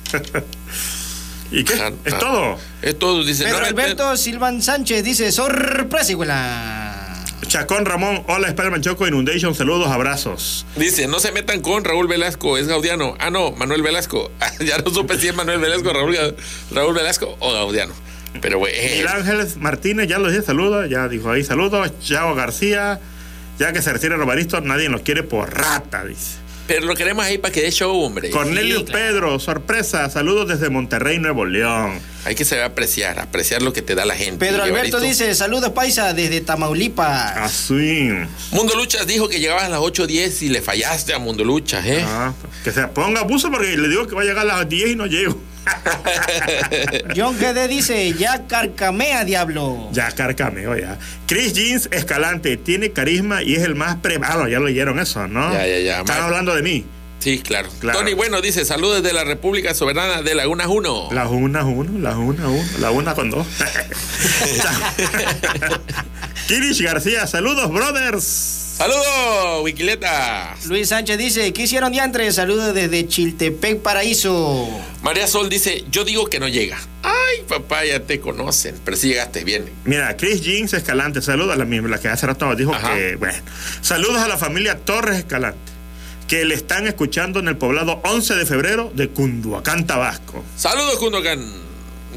¿Y qué? Ah, ¿Es todo? Es todo, dice. Pedro no, Alberto Silvan Sánchez dice, sorpresa, iguala. Chacón Ramón, hola Spider-Man Choco Inundation, saludos, abrazos. Dice, no se metan con Raúl Velasco, es Gaudiano. Ah, no, Manuel Velasco. [laughs] ya no supe si es Manuel Velasco, Raúl, Raúl Velasco o Gaudiano. Pero, güey. eh, Miguel Ángel Martínez, ya lo dije, saludos, ya dijo ahí saludos. Chao García, ya que se retira Robaristo, nadie nos quiere por rata, dice. Pero lo queremos ahí para que dé show, hombre. Cornelio claro. Pedro, sorpresa, saludos desde Monterrey, Nuevo León. Hay que saber apreciar, apreciar lo que te da la gente. Pedro Alberto dice, saludos paisa desde Tamaulipas. Así. Mundo Luchas dijo que llegabas a las 8.10 y le fallaste a Mundo Luchas, ¿eh? Ah, que se ponga abuso porque le digo que va a llegar a las 10 y no llego. [laughs] John GD dice, ya carcamea, diablo. Ya carcameo, ya. Chris Jeans Escalante tiene carisma y es el más pre. Ah, no, ya lo leyeron eso, ¿no? Ya, ya, ya. Están hablando de mí. Sí, claro. Claro. Tony Bueno dice, saludos de la República Soberana de Lagunas 1. La una, uno, la una, uno, la una con dos. [laughs] [laughs] Kirish García, saludos, brothers. Saludos, Wikileta. Luis Sánchez dice, ¿qué hicieron diantres? Saludos desde Chiltepec, Paraíso. María Sol dice, yo digo que no llega. Ay, papá, ya te conocen, pero sí llegaste bien. Mira, Chris Jeans Escalante, saludos a la misma, la que hace rato nos dijo Ajá. que, bueno, saludos a la familia Torres Escalante, que le están escuchando en el poblado 11 de febrero de Cunduacán, Tabasco. Saludos, Kundokan.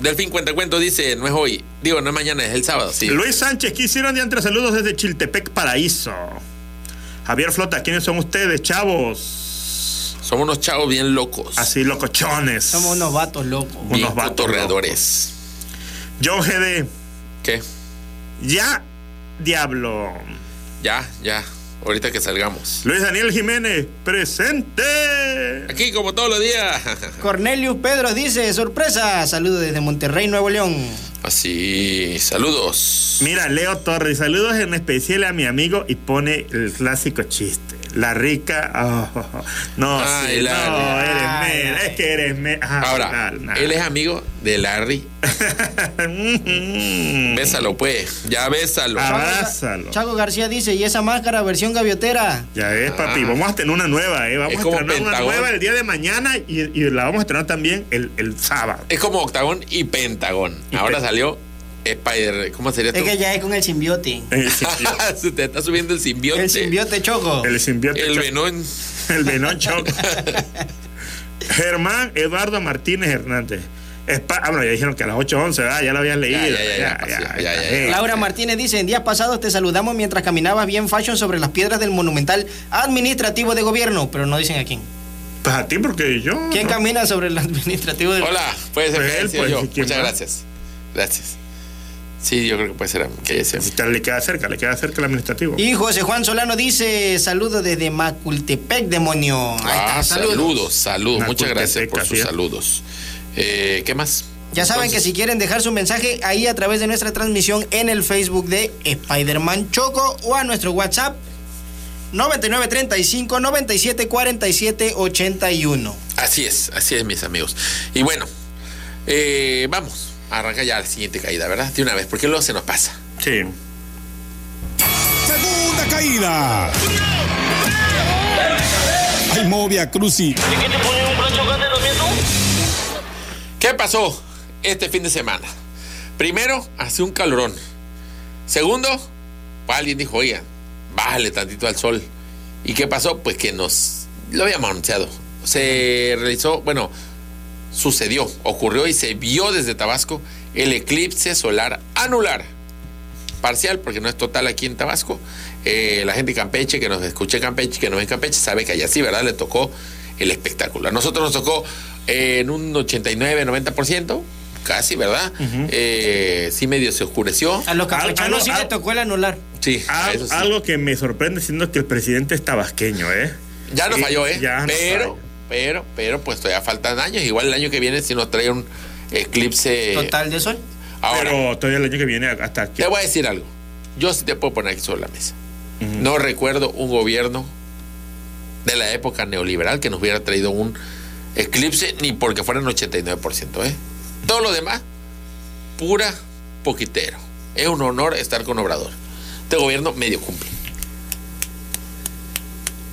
Delfín Cuentacuento dice, no es hoy. Digo, no es mañana, es el sábado, sí. Luis Sánchez, ¿qué hicieron diantres? Saludos desde Chiltepec, Paraíso. Javier Flota, ¿quiénes son ustedes, chavos? Somos unos chavos bien locos. Así, locochones. Somos unos vatos locos. bien unos vatos cotorreadores. John GD, ¿Qué? ya, diablo. Ya, ya. Ahorita que salgamos. Luis Daniel Jiménez, presente. Aquí como todos los días. Cornelius Pedro dice, sorpresa, saludos desde Monterrey, Nuevo León. Así, saludos. Mira, Leo Torres, saludos en especial a mi amigo y pone el clásico chiste. La rica. oh, no, Ay, sí, la- no, eres Ay, me, es que eres me. ah, Ahora, él es amigo de Larry. [laughs] Bésalo, pues. Ya bésalo. Ah. Abrázalo. Chaco García dice, ¿y esa máscara versión gaviotera? Ya ves, papi, Ah. vamos a tener una nueva, ¿eh? Vamos Es a como estrenar una nueva el día de mañana y, y la vamos a estrenar también el, el sábado. Es como Octagón y Pentagón. Y Ahora salió Spider. ¿Cómo sería Es tú? que ya es con el simbiote. [laughs] El, simbio- [laughs] Se te está subiendo el simbionte. El simbiote Choco. el simbionte El venón. [laughs] El venón choco. Germán Eduardo Martínez Hernández. Espa- ah, bueno, ya dijeron que a las 8.11, ¿verdad? Ya lo habían leído. Laura Martínez dice, en días pasados te saludamos mientras caminabas bien fashion sobre las piedras del monumental administrativo de gobierno, pero no dicen a quién. Pues a ti, porque yo. ¿Quién no. camina sobre el administrativo de Hola, puede ser Pues él, pues, yo. ¿y quién Muchas más? gracias. Gracias. Sí, yo creo que puede ser que haya sido. Le queda cerca, le queda cerca el administrativo. Y José Juan Solano dice, saludos desde Macultepec, demonio. Ahí Ah, está, saludos, saludos. Una Muchas gracias por sus saludos. Eh, ¿Qué más? Ya saben que si quieren dejar su mensaje ahí a través de nuestra transmisión en el Facebook de Spider-Man Choco o a nuestro WhatsApp 9935 97 47 81. Así es, así es, mis amigos. Y bueno, eh, vamos a arrancar ya la siguiente caída, ¿verdad? De una vez, porque luego se nos pasa. Sí. Segunda caída. Ay, Movia Cruci. ¿Qué pasó este fin de semana? Primero, hace un calorón. Segundo, pues alguien dijo, oiga, bájale tantito al sol. ¿Y qué pasó? Pues que nos lo habíamos anunciado. Se realizó, bueno, sucedió, ocurrió y se vio desde Tabasco el eclipse solar anular. Parcial, porque no es total aquí en Tabasco. Eh, la gente de Campeche, que nos escucha en Campeche, que nos ve en Campeche, sabe que allá sí, ¿verdad? Le tocó el espectáculo. A nosotros nos tocó eh, en un 89-90%, casi, ¿verdad? Eh, sí medio se oscureció. A los campechanos sí le tocó el anular. Sí, Al- eso sí. Algo que me sorprende siendo que el presidente es tabasqueño, ¿eh? Ya no falló, ¿eh? ya no pero, falló. Pero, pero, pues todavía faltan años. Igual el año que viene si nos trae un eclipse. Total de sol. Ahora, Pero todavía el año que viene hasta aquí. te voy a decir algo. Yo sí te puedo poner aquí sobre la mesa. No recuerdo un gobierno de la época neoliberal que nos hubiera traído un eclipse ni porque fueran 89%, ¿eh? Todo lo demás, pura poquitero. Es un honor estar con Obrador. Este gobierno medio cumple.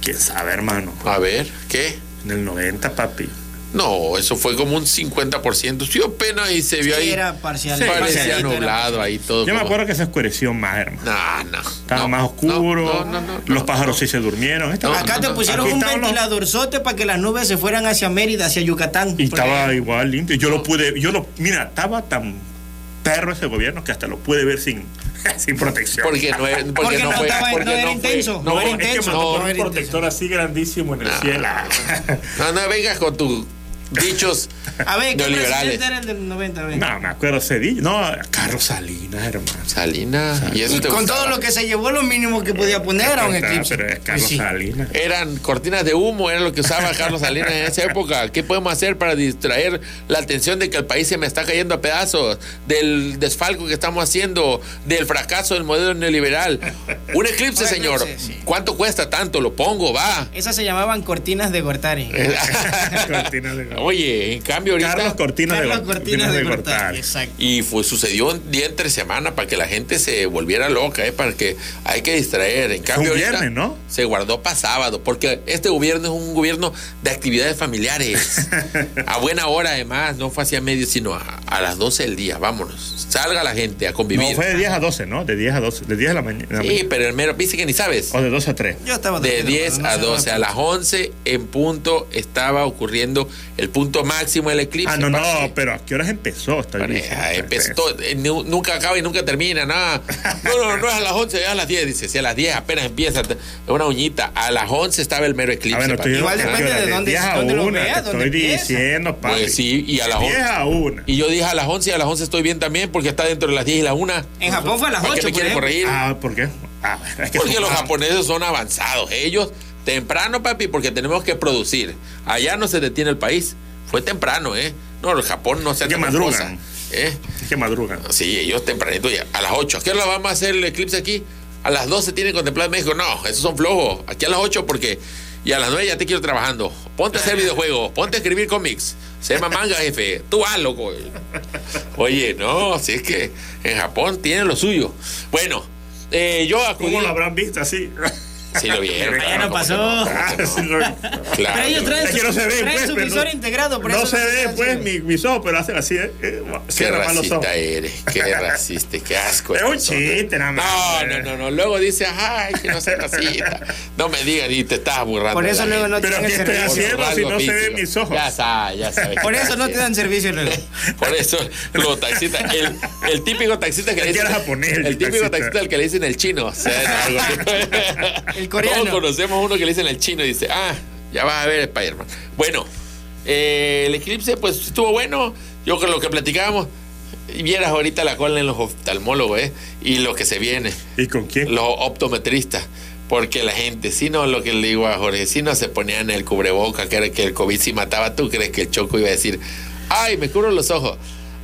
¿Quién sabe, hermano? A ver, ¿qué? En el 90, papi. No, eso fue como un 50%. Sí, apenas y se vio Sí, ahí. era parcial. Parecía era nublado ahí todo. Yo me acuerdo que se oscureció más, hermano. No, no. Estaba no, más oscuro. No, no, no, no, los pájaros no. sí se durmieron. Estaba- Acá te no, pusieron un estaban los- ventiladorzote para que las nubes se fueran hacia Mérida, hacia Yucatán. Y estaba igual limpio. Yo lo pude, yo lo, mira, estaba tan perro ese gobierno que hasta lo pude ver sin, [laughs] sin protección. Porque no, porque Porque no no fue. estaba- porque no era fue- intenso, no, no era es que intenso, mandó no, un protector así grandísimo en el No. cielo. No, no vengas con tus dichos A ver, ¿qué neoliberales. presidente era el del 90? A ver. no, me acuerdo Cedillo. No, Carlos Salinas, hermano. Salinas. Y eso te con gustaba. todo lo que se llevó, lo mínimo que podía poner a un Pero eclipse. es Carlos Pues sí. Salinas. Eran cortinas de humo, era lo que usaba Carlos Salinas en esa época. ¿Qué podemos hacer para distraer la atención de que el país se me está cayendo a pedazos? Del desfalco que estamos haciendo, del fracaso del modelo neoliberal. Un eclipse, señor. sí. ¿Cuánto cuesta tanto? Lo pongo, va. Esas se llamaban cortinas de Gortari. [laughs] Cortinas de- Oye, en cambio ahorita... Carlos Cortinas de, Carlos Gor- Cortinas de Gortari. Gortari. Exacto. Y fue, sucedió un día entre semana para que la gente se volviera loca, ¿eh? para que hay que distraer. En cambio, un ahorita viernes, ¿no? se guardó para sábado, porque este gobierno es un gobierno de actividades familiares. [laughs] a buena hora, además, no fue hacia medio, sino a, a las 12 del día. Vámonos, salga la gente a convivir. No, fue de 10 a 12, ¿no? De 10 a 12. De 10 a la mañana. Sí, pero el mero, dice que ni sabes. O de 12 a 3. Yo estaba De tranquilo, 10 no a se 12, a las 11 en punto estaba ocurriendo el punto máximo del eclipse. Ah, no, no, parce. pero ¿a qué horas empezó? Estoy Pareja, empezó todo, eh, nu- nunca acaba y nunca termina, nada. [laughs] No, no, no es a las 11, es a las 10, dice. Si a las 10 apenas empieza, es una uñita. A las 11 estaba el mero eclipse. Ah, bueno, Igual ¿a qué depende hora? de dónde- 10 a dónde lo 1, veas, te dónde estoy empieza. diciendo, papi. Pues sí, y a las 10 a 1. Y yo dije a las 11 y a las 11 estoy bien también porque está dentro de las 10 y la 1. En Japón fue a las ¿Por qué 8. me por quieren corregir? Ah, ¿por qué? Ah, es que Porque los ah, japoneses son avanzados. Ellos, temprano, papi, porque tenemos que producir. Allá no se detiene el país. Fue temprano, ¿eh? No, el Japón no se con madrugan. ¿eh? Es que madrugan. Sí, ellos tempranito ya. A las 8. ¿A qué hora vamos a hacer el eclipse aquí? A las 12 tienen contemplado en México. No, esos son flojos. Aquí a las 8 porque... Y a las 9 ya te quiero trabajando. Ponte a hacer videojuegos. Ponte a escribir cómics. Se llama manga, jefe. Tú haz, loco. Oye, no, si es que en Japón tienen lo suyo. Bueno, eh, yo acudí... ¿Cómo lo habrán visto así? Sí lo vieron. Ya claro, no ¿cómo pasó. no? Ah, Claro. Pero ellos traen su, no se ve, traen pues, su pero visor no- integrado. Por no eso se ve, pues, mi, mis ojos, pero hacen así, ¿eh? eh Qué racista eres, qué racista, qué asco. Es un chiste, nada más. No, no, no, no. Luego dice, ay, que no sea racista. No me digas, ni te estás burlando. Por eso luego no te Pero dan ¿qué el estoy servicio. haciendo si no se ven mis ojos? Ya sabes, ya sabes. Por qué eso no te dan servicio luego. [laughs] Por eso, los taxistas, el, el típico taxista que le dicen. el típico taxista. al que le dicen el chino. O sea, no, algo [laughs] [laughs] así. El coreano. Todos conocemos uno que le dicen el chino y dice, ah, ya vas a ver Spider-Man. Bueno, eh, el eclipse, pues estuvo bueno. Yo con lo que platicábamos, vieras ahorita la cola en los oftalmólogos, ¿eh? Y lo que se viene, ¿Y con quién? los optometristas. Porque la gente, si no, lo que le digo a Jorge, si no se ponían el cubreboca, que era que el COVID sí mataba, ¿tú crees que el Choco iba a decir, ay, me cubro los ojos?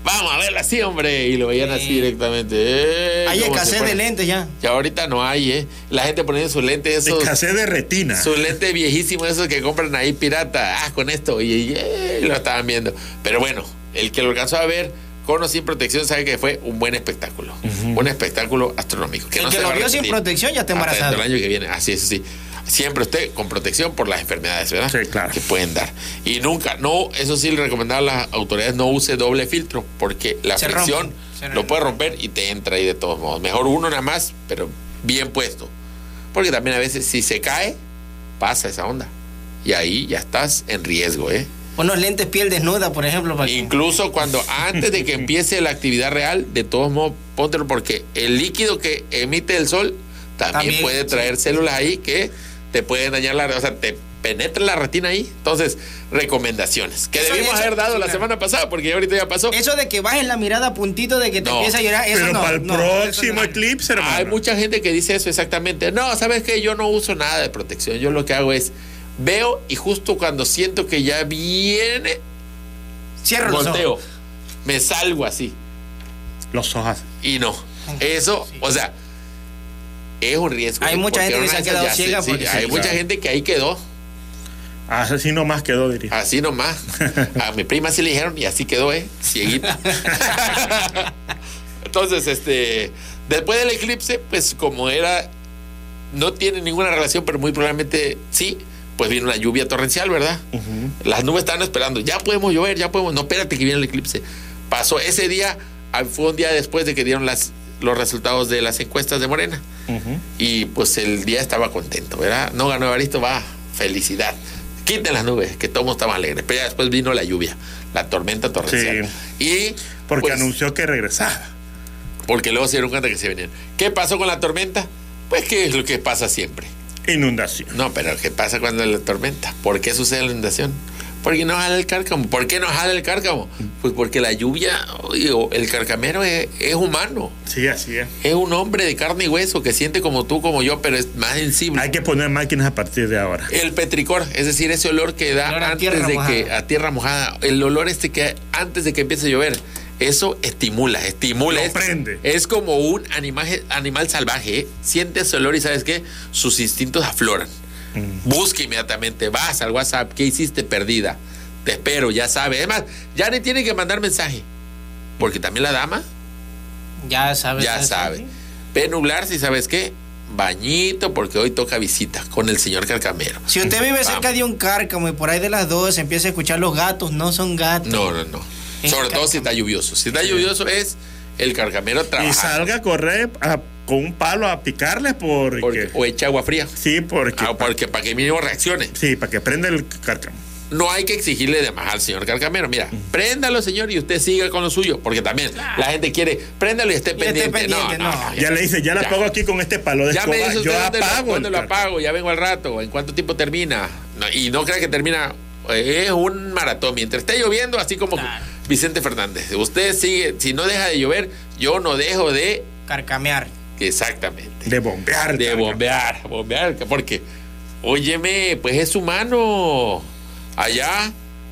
Vamos a verla así, hombre. Y lo veían así Sí. directamente. eh, Hay escasez de lentes ya. Y ahorita no hay, ¿eh? La gente poniendo sus lentes, esos. Escasez de retina. Sus lentes viejísimos, esos que compran ahí pirata. Ah, con esto. Y, y, eh, lo estaban viendo. Pero bueno, el que lo alcanzó a ver con o sin protección sabe que fue un buen espectáculo. Un espectáculo astronómico. El no que se lo vio sin protección ya está embarazado. del año que viene. Así es, sí. Siempre usted con protección por las enfermedades, ¿verdad? Sí, claro. Que pueden dar. Y nunca, no, eso sí le recomendaba a las autoridades, no use doble filtro, porque la Se fricción rompe. Lo puede romper y te entra ahí de todos modos. Mejor uno nada más, pero bien puesto. Porque también a veces si se cae, pasa esa onda. Y ahí ya estás en riesgo, ¿eh? Unos lentes piel desnuda, por ejemplo. Para que- Incluso cuando antes de que empiece la actividad real, de todos modos, póntelo porque el líquido que emite el sol también, También, puede sí. traer células ahí que te pueden dañar la, o sea, te penetra la retina ahí. Entonces, recomendaciones que Eso- debimos eso- haber dado sí, la claro. semana pasada, porque ahorita ya pasó. Eso de que bajes la mirada a puntito de que te No. empieza a llorar, eso Pero no. para el no, próximo no. eclipse, hermano. Hay mucha gente que dice eso exactamente. No, ¿sabes qué? Yo no uso nada de protección. Yo lo que hago es veo y justo cuando siento que ya viene, Cierra los volteo. ojos. Me salgo así. Los ojos. Y no. Eso, o sea, es un riesgo. Hay mucha gente que se ha quedado ya ciega sí, porque hay sí, mucha claro. gente que ahí quedó. Así nomás quedó, diría. Así nomás. [laughs] A mi prima sí le dijeron y así quedó, ¿eh? Cieguita. [laughs] Entonces, este. Después del eclipse, pues como era. No tiene ninguna relación, pero muy probablemente sí. Pues vino una lluvia torrencial, ¿verdad? Las nubes estaban esperando. Ya podemos llover, ya podemos. No, espérate que viene el eclipse. Pasó ese día, ah, fue un día después de que dieron las, los resultados de las encuestas de Morena. Y pues el día estaba contento, ¿verdad? No ganó Evaristo, va, felicidad. Quiten las nubes, que todo estaba alegre. Pero ya después vino la lluvia, la tormenta torrencial. Y Porque pues, anunció que regresaba. porque luego se dieron cuenta que se venían. ¿Qué pasó con la tormenta? Pues que es lo que pasa siempre. Inundación. No, pero ¿qué pasa cuando hay la tormenta? ¿Por qué sucede la inundación? Porque no jala el cárcamo. ¿Por qué no jala el cárcamo? Pues porque la lluvia, digo, el carcamero es, es humano. Sí, así es. Es un hombre de carne y hueso que siente como tú, como yo, pero es más sensible. Hay que poner máquinas a partir de ahora. El petricor, es decir, ese olor que da Olor antes tierra de mojada. que a tierra mojada, el olor este que antes de que empiece a llover, eso estimula, estimula. Lo es, prende. es como un animal, animal salvaje, ¿eh? siente ese olor y sabes qué, sus instintos afloran. Mm. Busca inmediatamente, vas al WhatsApp, ¿qué hiciste perdida? Te espero, ya sabe. Además, ya ni tiene que mandar mensaje, porque también la dama Ya sabes. ya sabe. ¿sí? Ve nublarse y sabes qué, bañito, porque hoy toca visita con el señor Carcamero. Si usted vive cerca de un cárcamo y por ahí de las dos empieza a escuchar los gatos, no son gatos. No, no, no. Es Sobre todo si está lluvioso. Si está lluvioso es el carcamero Y trabajando. salga a correr a- con un palo a picarle porque. Porque- o echa agua fría. Sí, porque. Ah, porque para que mínimo reaccione. Sí, para que prenda el cárcamo. No hay que exigirle de más al señor Carcamero. Mira, préndalo, señor, y usted siga con lo suyo. Porque también la gente quiere, préndalo y esté Y esté pendiente. no, no, no. Ya le dice, ya la Ya. pongo aquí con este palo de Ya me dice Yo usted dónde lo- apago. cuándo lo apago, ya vengo al rato. ¿En cuánto tiempo termina? No, y no crea que termina. Es un maratón. Mientras esté lloviendo, así como Claro. Vicente Fernández. Usted sigue, si no deja de llover, yo no dejo de. Carcamear. Exactamente. De bombear. De bombear, bombear. Porque, óyeme, pues es humano. Allá,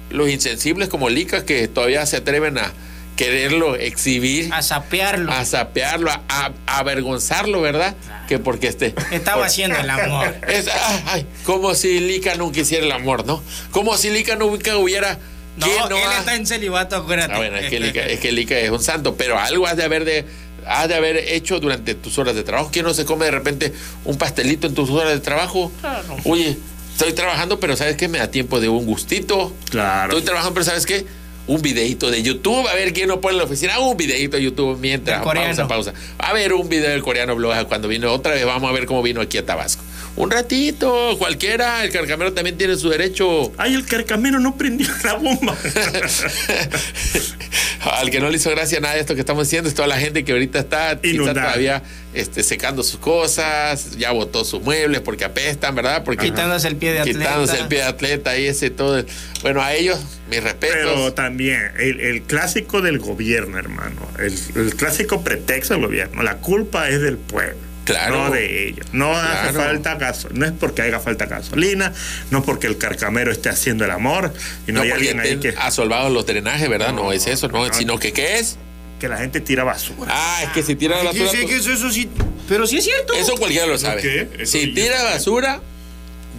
los insensibles como Lica que todavía se atreven a quererlo exhibir, A sapearlo. a sapearlo, a, a- a avergonzarlo, ¿verdad? Que porque este. Estaba por- haciendo el amor. [laughs] Es, ah, ay, como si Lica nunca hiciera el amor, ¿no? Como si Lica nunca hubiera. No, ¿quién no él ha- está en celibato, acuérdate. Ah, bueno, es que, Lica, es que Lica es un santo, pero algo has de haber de has de haber hecho durante tus horas de trabajo. ¿Quién no se come de repente un pastelito en tus horas de trabajo? Claro. Oye, estoy trabajando, pero ¿sabes qué? Me da tiempo de un gustito. Claro. Estoy trabajando, pero ¿sabes qué? Un videito de YouTube, a ver quién no pone en la oficina. Un videito de YouTube mientras. Pausa, pausa. A ver un video del coreano blog cuando vino. Otra vez vamos a ver cómo vino aquí a Tabasco. Un ratito, cualquiera. El carcamero también tiene su derecho. Ay, el carcamero no prendió la bomba. [laughs] Al que no le hizo gracia nada de esto que estamos diciendo es toda la gente que ahorita está quizá todavía este, secando sus cosas, ya botó sus muebles porque apestan, ¿verdad? Porque Quitándose el pie de atleta. quitándose el pie de atleta y ese todo. Bueno, a ellos, mis respetos. Pero también el, el clásico del gobierno, hermano. El, el clásico pretexto del gobierno. La culpa es del pueblo. Claro. No de ellos. No hace falta gasolina. No es porque haga falta gasolina. No porque el carcamero esté haciendo el amor. Y no, no hay porque alguien ahí que, asolvados los drenajes, ¿verdad? No, No, es eso, no, no. sino que ¿qué es? Que la gente tira basura. Ah, es que si tira la Sí, basura. sí, que eso, eso sí. Pero sí es cierto. Eso cualquiera lo sabe. Eso Si yo- tira basura,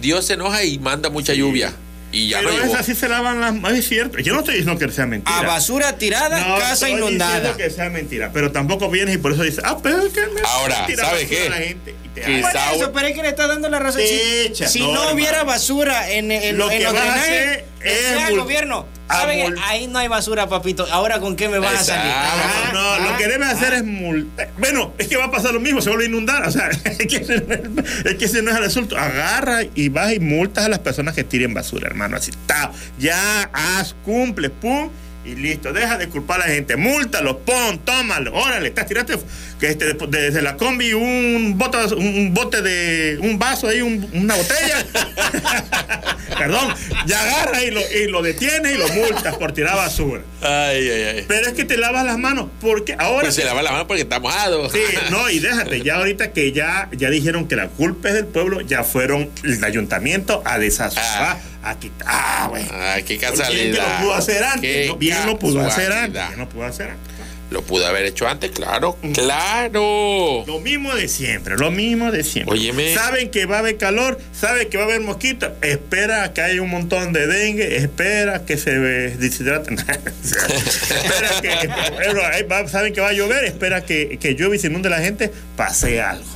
Dios se enoja y manda mucha lluvia. Y ya Pero no es llegó. así se lavan las manos. Es cierto. Yo no estoy diciendo que sea mentira. A basura tirada, No casa estoy inundada. diciendo que sea mentira, pero tampoco vienes y por eso dices, ah, pero es que me Ahora, tira ¿sabe basura qué? a la gente y te Que hace. Quizá Por eso, pero es que le está dando la razón. Te Si, echa, si no, no, hubiera basura en, en, Lo en que los vas a drenajes, hacer es mul- gobierno. Ahí no hay basura, papito. Ahora, ¿con qué me vas a salir? Ajá, No, ajá. lo que debe hacer es multar. Bueno, es que va a pasar lo mismo, se vuelve a inundar. O sea, [laughs] es que ese no es, es que ese no es el asunto. Agarra y vas y multas a las personas que tiren basura, hermano. Así está. Ya haz, cumple, pum. Y listo. Deja de culpar a la gente. Múltalo, pon, tómalo. Órale, estás tiraste que este, desde la combi un bote, un bote de. un vaso ahí, un- una botella. [laughs] Perdón. Y agarra y lo, y lo detienes y lo multas por tirar basura. Ay, ay, ay. Pero es que te lavas las manos. Porque ahora. Pues se lava la mano porque está mojado. Sí, no, y déjate, ya ahorita que ya, ya dijeron que la culpa es del pueblo, ya fueron el ayuntamiento a desasociar, a quitar. Ah, güey. Ay, qué Bien casualidad. que lo pudo hacer antes. Bien lo pudo hacer antes. Bien lo pudo hacer antes. Lo pudo haber hecho antes, claro. Claro. Lo mismo de siempre, lo mismo de siempre. Óyeme. Saben que va a haber calor, saben que va a haber mosquitos. Espera que haya un montón de dengue, espera que se deshidraten. [laughs] espera que, saben que va a llover, espera que, que llueva y se inunde la gente, pase algo.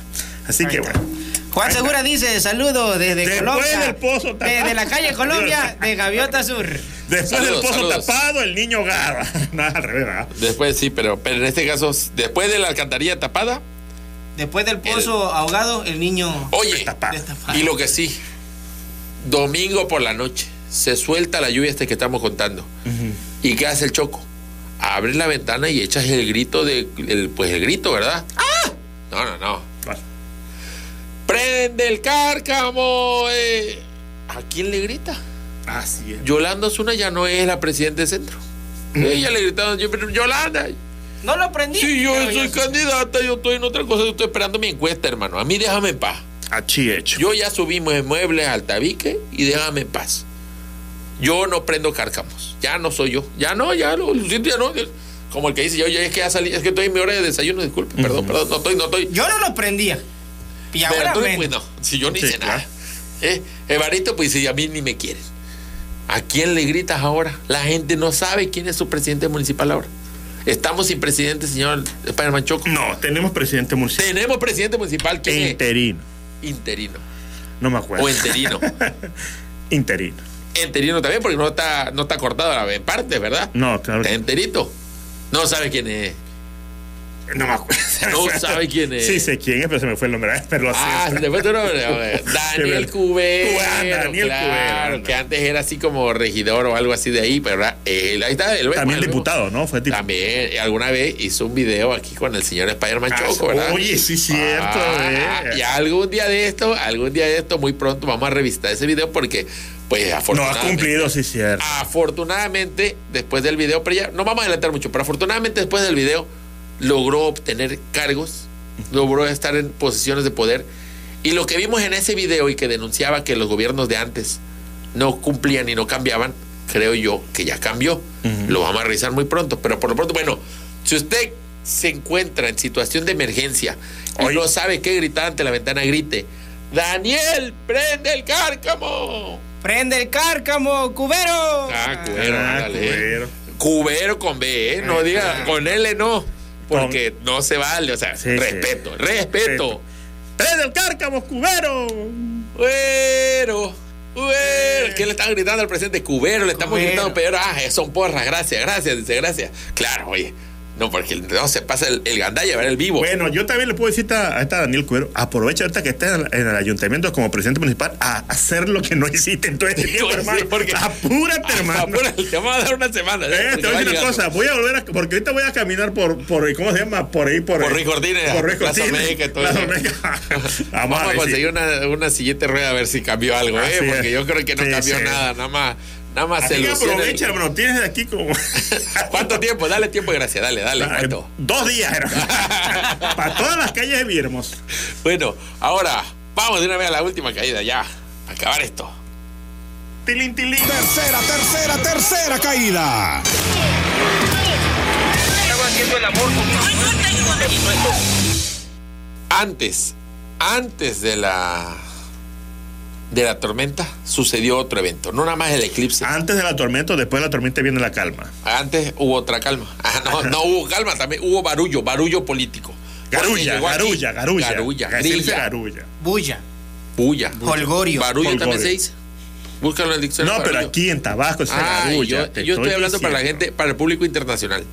Así que bueno. Juan Segura dice, saludos desde Después Colombia. del pozo tapado. Desde la calle Colombia, de Gaviota Sur. Después Saludos, del pozo saludos. tapado, el niño garra. [laughs] no, al revés, ¿verdad? Después sí, pero, pero en este caso, después de la alcantarilla tapada, Después del pozo ahogado, el niño... oye, Destapado. y lo que sí, domingo por la noche, se suelta la lluvia este que estamos contando. ¿Y qué hace el choco? Abres la ventana y echas el grito de, el, pues el grito, ¿verdad? ¡Ah! No, no, no. ¡Prende el cárcamo! eh! ¿A quién le grita? Así es. Yolanda Osuna ya no es la presidenta de centro. Ella le gritaron, yo, pero Yolanda. No lo prendí. Sí, yo soy candidata, yo estoy en otra cosa, yo estoy esperando mi encuesta, hermano. A mí déjame en paz. Así hecho. Yo ya subimos en muebles al tabique y déjame en paz. Yo no prendo cárcamos. Ya no soy yo. Ya no, ya lo, lo siento, ya no. Como el que dice, yo ya es que ya salí, es que estoy en mi hora de desayuno, disculpe, perdón, perdón, no estoy, no estoy. Yo no lo prendía. Y Pero ahora tú, menos. pues no, si yo ni Sí, hice claro. nada. Eh, Evaristo, pues si a mí ni me quieren. ¿A quién le gritas ahora? La gente no sabe quién es su presidente municipal ahora. Estamos sin presidente, señor Spider-Man Choco. No, tenemos presidente municipal. Tenemos presidente municipal ¿quién es? Interino. Interino. No me acuerdo. O enterino. Interino. [laughs] Enterino también, porque no está, no está cortado a la parte, ¿verdad? No, claro. Está que- enterito. No sabe quién es. No me acuerdo. No sabe quién [laughs] es. Sí, sé quién es, pero se me fue el nombre. [laughs] Pero Ah, siento. después tu nombre. [laughs] Daniel Sí, Cubero. Daniel claro, Cubero, que antes era así como regidor o algo así de ahí, pero él, ahí está. él- También bueno, diputado, ¿no? Fue tipo. También, alguna vez hizo un video aquí con el señor Spider-Man Ah, Choco, ¿verdad? oye, sí, cierto, Ah, eh. Y algún día de esto, algún día de esto, muy pronto vamos a revisitar ese video porque, pues, No ha afortunadamente. cumplido, sí, cierto. Afortunadamente, después del video, pero ya no vamos a adelantar mucho, pero afortunadamente después del video logró obtener cargos, logró estar en posiciones de poder. Y lo que vimos en ese video y que denunciaba que los gobiernos de antes no cumplían y no cambiaban, creo yo que ya cambió. Lo vamos a revisar muy pronto, pero por lo pronto, bueno, si usted se encuentra en situación de emergencia y Oye. no sabe qué gritar ante la ventana, grite. Daniel, prende el cárcamo. Prende el cárcamo, cubero. Ah, cubero, Ah, ándale. cubero. Cubero con B, ¿eh? No Ah, diga ah. con L no. Porque no se vale, o sea, Sí, sí. respeto, respeto. ¡Prende el cárcamo, cubero! Cubero, cubero. ¿Qué le están gritando al presidente? Cubero, le estamos Cubero. gritando peor. Ah, son porras, gracias, gracias, dice, gracias. Claro, oye. No, porque no se pasa el, el gandalla, ver el vivo. Bueno, yo también le puedo decir a, a esta Daniel Cubero, aprovecha ahorita que estás en, en el ayuntamiento como presidente municipal a hacer lo que no hiciste en todo este [laughs] tiempo, Sí, hermano. porque- Apúrate, hermano. Apúrate, te vamos a dar una semana. Eh, porque te voy a decir una cosa, voy a volver a, porque ahorita voy a caminar por, por ¿cómo se llama? Por ahí, por, Por Cortines, por Ruiz Plaza Cortines, Olmeca y todo Plaza eso. Olmeca. [laughs] Vamos, a conseguir una, una sillete rueda a ver si cambió algo, ¿eh? Porque es. yo creo que no Sí, cambió nada, nada más. Nada más Así se que aprovecha, hermano, tienes de aquí como... [laughs] ¿Cuánto tiempo? Dale tiempo gracias, dale, dale. ¿Cuánto? Dos días, hermano. [laughs] Para todas las calles de Villahermosa. Bueno, ahora vamos de una vez a la última caída, ya. Para acabar esto. Tilín, tilín. Tercera, tercera, tercera caída. Estaba haciendo el amor con Antes, antes de la de la tormenta sucedió otro evento, no nada más el eclipse. Antes de la tormenta, después de la tormenta viene la calma. Antes hubo otra calma. Ah, no, no hubo calma, también hubo barullo, barullo político. Garulla, garulla, garulla. Garulla, grilla, garulla. Bulla. bulla. Holgorio. Barullo también Holgorio. se dice. Búscalo en el diccionario. No, pero barullo. aquí en Tabasco es Ah, garulla. yo, estoy hablando para la gente, para el público internacional.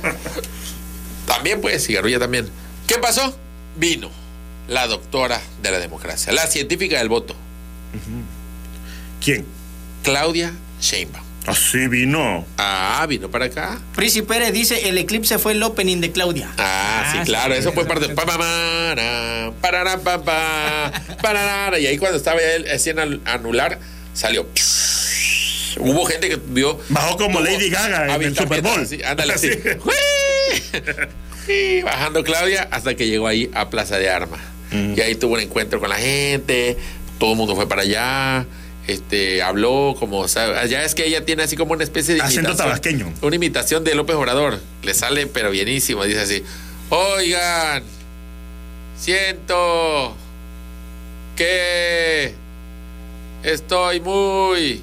[laughs] también pues, cigarrulla también. ¿Qué pasó? Vino la doctora de la democracia, la científica del voto, ¿Quién? Claudia Sheinbaum. Así vino. Ah, vino para acá. Prisi Pérez dice, el eclipse fue el opening de Claudia. Ah, sí, claro, eso fue parte de pa, pa, para, parará, pa, pa, parará, y ahí cuando estaba él haciendo al- anular salió. Hubo gente que vio Bajó como tuvo Lady Gaga en el Super Bowl. así, ándale [laughs] así. Bajando Claudia hasta que llegó ahí a Plaza de Armas. Mm. Y ahí tuvo un encuentro con la gente, todo el mundo fue para allá. Este, habló como, ya es que ella tiene así como una especie de Acento tabasqueño. Una imitación de López Obrador. Le sale pero bienísimo, dice así. Oigan, siento que estoy muy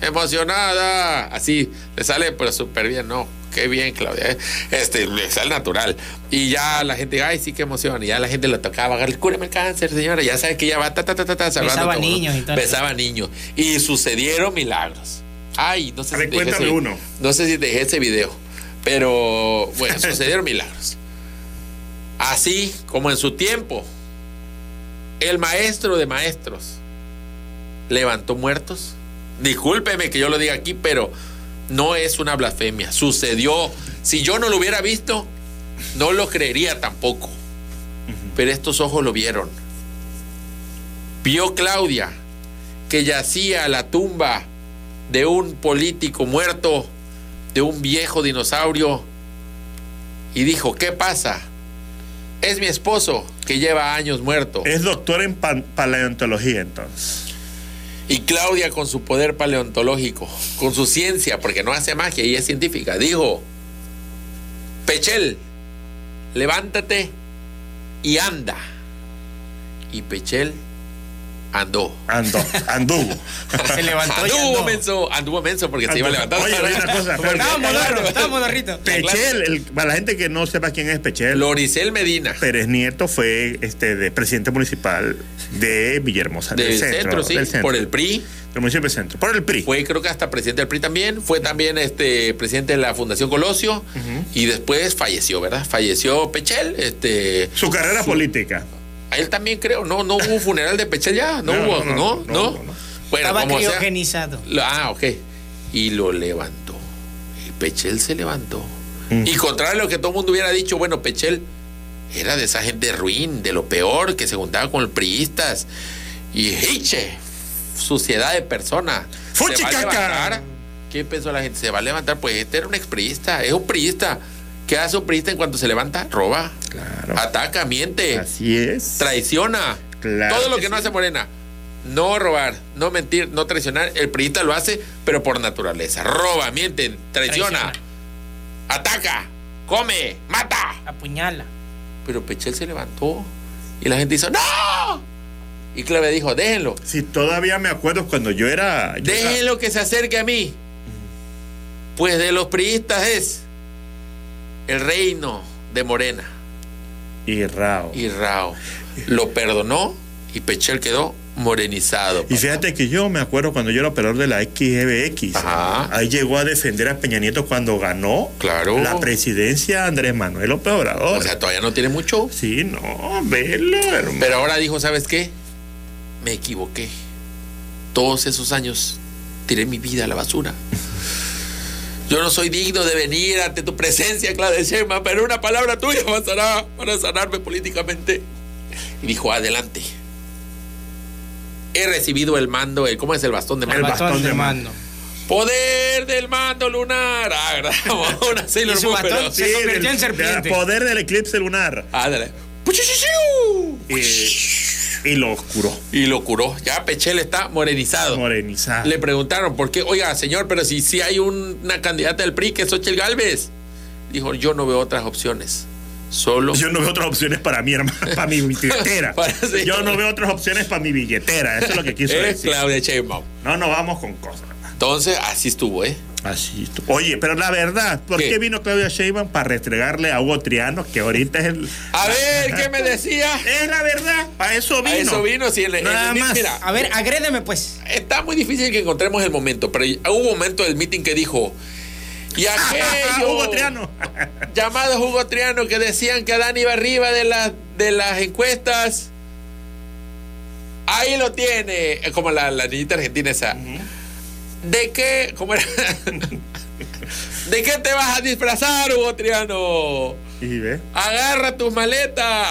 emocionada. Así, le sale pero súper bien, ¿no? Qué bien, Claudia. ¿eh? Este, le sale natural. Y ya la gente, ay, sí, qué emoción. Y ya la gente lo tocaba, cúreme el cáncer, señora. Ya sabe que ya va, ta, ta, ta, ta, Besaba todo, ¿no? niños y tal. Besaba niños. Y sucedieron milagros. Ay, no sé si te dejé uno. No sé si te dejé ese video. Pero, bueno, [laughs] sucedieron milagros. Así como en su tiempo, el maestro de maestros levantó muertos. Discúlpeme que yo lo diga aquí, pero no es una blasfemia. Sucedió. Si yo no lo hubiera visto, no lo creería tampoco. Pero estos ojos lo vieron. Vio Claudia que yacía la tumba de un político muerto, de un viejo dinosaurio, y dijo, ¿qué pasa? Es mi esposo que lleva años muerto. Es doctor en pa- paleontología, entonces. Y Claudia con su poder paleontológico, con su ciencia, porque no hace magia y es científica, dijo, Pechel, levántate y anda. Y Pechel andó. Andó, anduvo. Se levantó y anduvo andó. menso, anduvo menso porque se iba a levantar. Oye, oye, una cosa. Estaba modorrito. Pechel, el- para la gente que no sepa quién es Pechel, Loricel Medina. Pérez Nieto fue este de presidente municipal de Villahermosa. Del centro, sí, del centro, por el PRI. Del municipio del centro. Por el PRI. Fue creo que hasta presidente del PRI también. Fue también este presidente de la Fundación Colosio. Y después falleció, ¿verdad? Falleció Pechel. Este, Su carrera política. A él también creo. No, no hubo funeral de Pechel ya. No, No, hubo, no, ¿no? no, ¿No? no, no, no. Bueno, Estaba como sea. criogenizado. Lo- ah, ok. Y lo levantó. Y Pechel se levantó. Mm. Y contrario a lo que todo el mundo hubiera dicho, bueno, Pechel era de esa gente ruin, de lo peor, que se juntaba con los priistas. Y hiche, suciedad de persona. Se va a ¡Fuchicaca! levantar. ¿Qué pensó la gente? Se va a levantar. Pues este era un expriista, es un priista. ¿Qué hace un priista en cuanto se levanta? Roba, Claro. ataca, miente, Así es. traiciona. Claro Todo lo que que no sí. hace Morena. No robar, no mentir, no traicionar. El priista lo hace, pero por naturaleza. Roba, miente, traiciona, Traiciona. ataca, come, mata. Apuñala. Pero Pechel se levantó y la gente hizo ¡No! Y Claudia dijo, déjenlo, Sí, todavía me acuerdo cuando yo era. yo era- déjenlo que se acerque a mí. Pues de los priistas es el reino de Morena. Y Rao. Y Rao lo perdonó y Pechel quedó morenizado. Y fíjate que yo me acuerdo cuando yo era operador de la XBX. Ajá. Ahí llegó a defender a Peña Nieto cuando ganó Claro. la presidencia Andrés Manuel López Obrador. O sea, todavía no tiene mucho. sí, no, velo, hermano. Pero ahora dijo, ¿sabes qué? Me equivoqué. Todos esos años tiré mi vida a la basura. Yo no soy digno de venir ante tu presencia, Claudia Sheinbaum, pero una palabra tuya bastará para sanarme políticamente. Y dijo, adelante. He recibido el mando, el, ¿cómo es el bastón de El mando? bastón de mando. Poder del mando lunar. Ah. [laughs] Una Sailor Moon, bastón pero- se convirtió en serpiente. El poder del eclipse lunar. Ándale. Y, y lo oscuró. Y lo curó. Ya Pechel está morenizado. Morenizado. Le preguntaron, ¿por qué? Oiga, señor, pero si, si hay un- una candidata del PRI que es Xochitl Galvez. Dijo, yo no veo otras opciones. Solo. Yo no veo otras opciones para mi hermano, [laughs] para mi billetera. Para-. Yo no veo otras opciones para mi billetera. Eso es lo que quiso [laughs] es decir. Claudia Sheinbaum. No, no vamos con cosas. Entonces, así estuvo, ¿eh? Así. Oye, pero la verdad, ¿por ¿Qué? qué, vino Claudia Sheinbaum para restregarle a Hugo Triano, que ahorita es el... A ver, ¿qué me decía? Es la verdad, para eso vino. A eso vino, sí. el- Nada más. Mira, A ver, agrédeme pues. está muy difícil que encontremos el momento, pero hubo un momento del meeting que dijo. Y [laughs] aquello. Hugo Triano. [laughs] llamados Hugo Triano que decían que Adán iba arriba de, las de las encuestas. Ahí lo tiene, Es como la, la niñita argentina esa. ¿De qué? ¿Cómo era? [laughs] ¿De qué te vas a disfrazar, Hugo Triano? Y ve. Agarra tus maletas.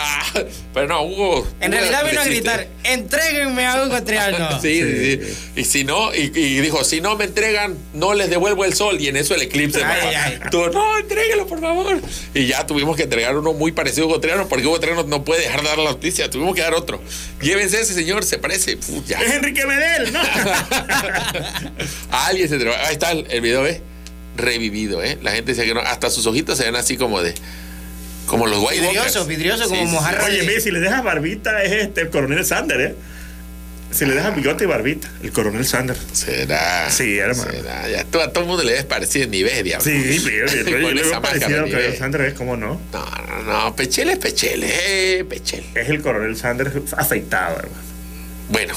Pero no, Hugo. En Hugo realidad vino a gritar, entréguenme a Hugo Triano. [laughs] Sí, sí, sí. Y si no, y, y dijo, si no me entregan, no les devuelvo el sol. Y en eso el eclipse. Ay, papá. ay. Tú, no, entréguelo, por favor. Y ya tuvimos que entregar uno muy parecido a Hugo Triano, porque Hugo Triano no puede dejar de dar la noticia. Tuvimos que dar otro. Llévense ese señor, se parece. Uf, ya. Es Enrique Medel, ¿no? [laughs] Alguien se entregó. Ahí está el, el video, ¿eh? Revivido, ¿eh? La gente dice que no. Hasta sus ojitos se ven así como de. Como los White Vidrioso, vidrioso, como Sí, sí, mojarra. Oye, ve, si le dejas barbita es este, el coronel Sander, ¿eh? Si le dejas bigote y barbita, el coronel Sander. Será. Sí, hermano. Será. Ya, tú- a todo el mundo le ves parecido ni ves, diablo. Sí, [laughs] pero yo, le veo parecido al coronel. Sander, ¿ves cómo no? No, no, no. Pechele es Pechele, eh, Pechele. Es el coronel Sander afeitado, hermano. Bueno,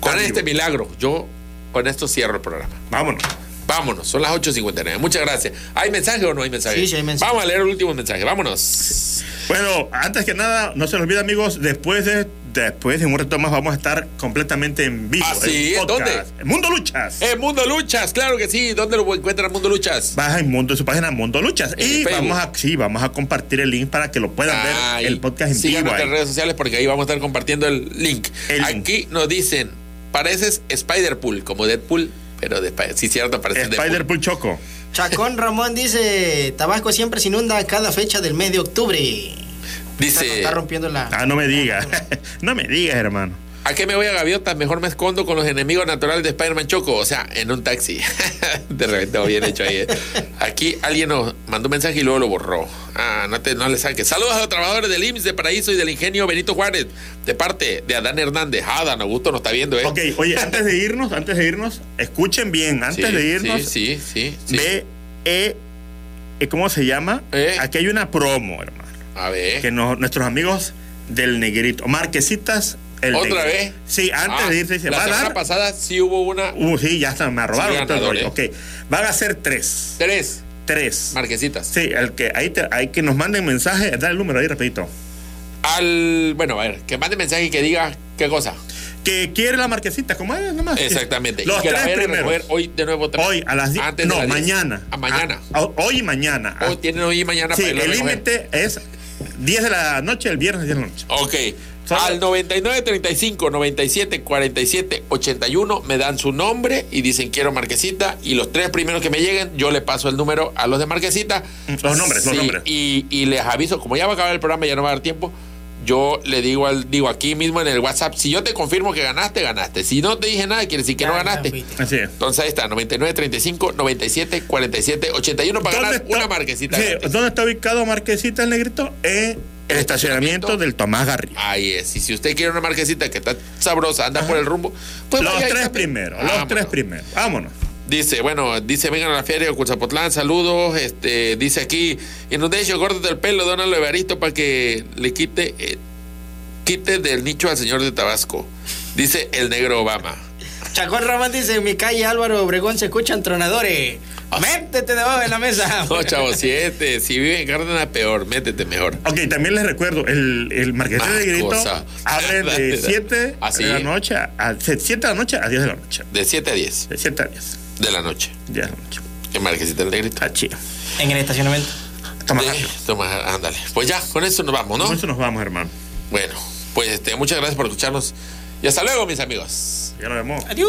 con este milagro, yo con esto cierro el programa. Vámonos. Vámonos, son las 8.59. Muchas gracias. ¿Hay mensaje o no hay mensaje? Sí, sí hay mensaje. Vamos a leer el último mensaje. Vámonos. Bueno, antes que nada, no se nos olvide, amigos, después de después de un rato más vamos a estar completamente en vivo. Ah, sí, en ¿en podcast, dónde? En Mundo Luchas. En Mundo Luchas, claro que sí. ¿Dónde lo encuentran Mundo Luchas? Baja en Mundo, su página Mundo Luchas. En Y Facebook. vamos a, sí, vamos a compartir el link para que lo puedan ver el podcast en vivo. nuestras redes sociales porque ahí vamos a estar compartiendo el link. El link. Aquí nos dicen, pareces Spider-Pool, como Deadpool, pero de Spider- Sí, cierto, Deadpool. Spider-Pool Choco. Chacón Ramón dice, Tabasco siempre se inunda cada fecha del mes de octubre. Está, Dice, está rompiendo la... Ah, no me digas. [laughs] no me digas, hermano. ¿A qué me voy a gaviotas? Mejor me escondo con los enemigos naturales de Spider-Man Choco. O sea, en un taxi. [laughs] de repente, bien hecho ahí. eh. Aquí alguien nos mandó un mensaje y luego lo borró. Ah, no, te, no le saques. Saludos a los trabajadores del IMSS de Paraíso y del Ingenio Benito Juárez, de parte de Adán Hernández. Ah, Dan Augusto nos está viendo, ¿eh? Ok, oye, antes de irnos, antes de irnos, escuchen bien, antes Sí, de irnos, Sí, sí, sí. sí. ve, eh, eh, ¿cómo se llama? Eh. Aquí hay una promo, hermano. A ver. Que nuestros amigos del Negrito, Marquesitas, el ¿Otra vez? Sí, antes Ah, de irse, se la va a semana dar. pasada sí hubo una. Uh, sí, ya está, me robaron. Sí, todo el rollo. eh. Ok, van a ser tres. Tres Tres. marquesitas. Sí, el que, ahí te- hay que nos manden mensaje, da el número ahí rapidito. Al. Bueno, a ver, que mande mensaje y que diga qué cosa. Que quiere la marquesita, ¿cómo es? Nomás. Exactamente. Los y que la tres a primeros. recoger hoy de nuevo. otra- Hoy a las 10. Antes de No, las 10. mañana. A mañana. Ah, hoy y mañana. Hoy tienen hoy y mañana Sí, para el límite es 10 de la noche, el viernes 10 de la noche. Ok. Solo- Al 99 35 97 47 81 me dan su nombre y dicen quiero Marquesita y los tres primeros que me lleguen yo le paso el número a los de Marquesita. Los nombres, los nombres. Y, y les aviso, como ya va a acabar el programa, ya no va a dar tiempo. Yo le digo al digo aquí mismo en el WhatsApp, si yo te confirmo que ganaste, ganaste. Si no te dije nada, quiere decir que no ganaste. Así es. Entonces ahí está, 99 35 97 47 81 para ganar ¿Dónde está- una marquesita. Sí. ¿Dónde está ubicado Marquesita el Negrito? En el estacionamiento del Tomás Garrido. Ahí es. Y si usted quiere una marquesita que está sabrosa, anda por el rumbo, pues los vaya tres primeros, los Vámonos. tres primeros. Vámonos. Dice, bueno, dice, vengan a la feria de Cuzapotlán, saludos. Este, dice aquí, Inundation, córtate el pelo, dónalo Evaristo para que le quite, eh, quite del nicho al señor de Tabasco. Dice el negro Obama. Chacón Ramón dice, en mi calle Álvaro Obregón se escuchan tronadores. Métete debajo de la mesa. [laughs] No, chavo, si, este, si vive en Cárdenas, peor, métete mejor. Ok, también les recuerdo, el, el Más de Negrito cosa. abre [laughs] de 7 Así. de la noche a 7 de la noche a 10 de la noche. De 7 a 10 De 7 a 10. de la noche. 10 de la noche. En Marquesita del Negrito. Está chido. En el estacionamiento. Toma, De- toma, ándale. Pues ya, con eso nos vamos, ¿no? Con eso nos vamos, hermano. Bueno, pues este, muchas gracias por escucharnos. Y hasta luego, mis amigos. Ya nos vemos. Adiós.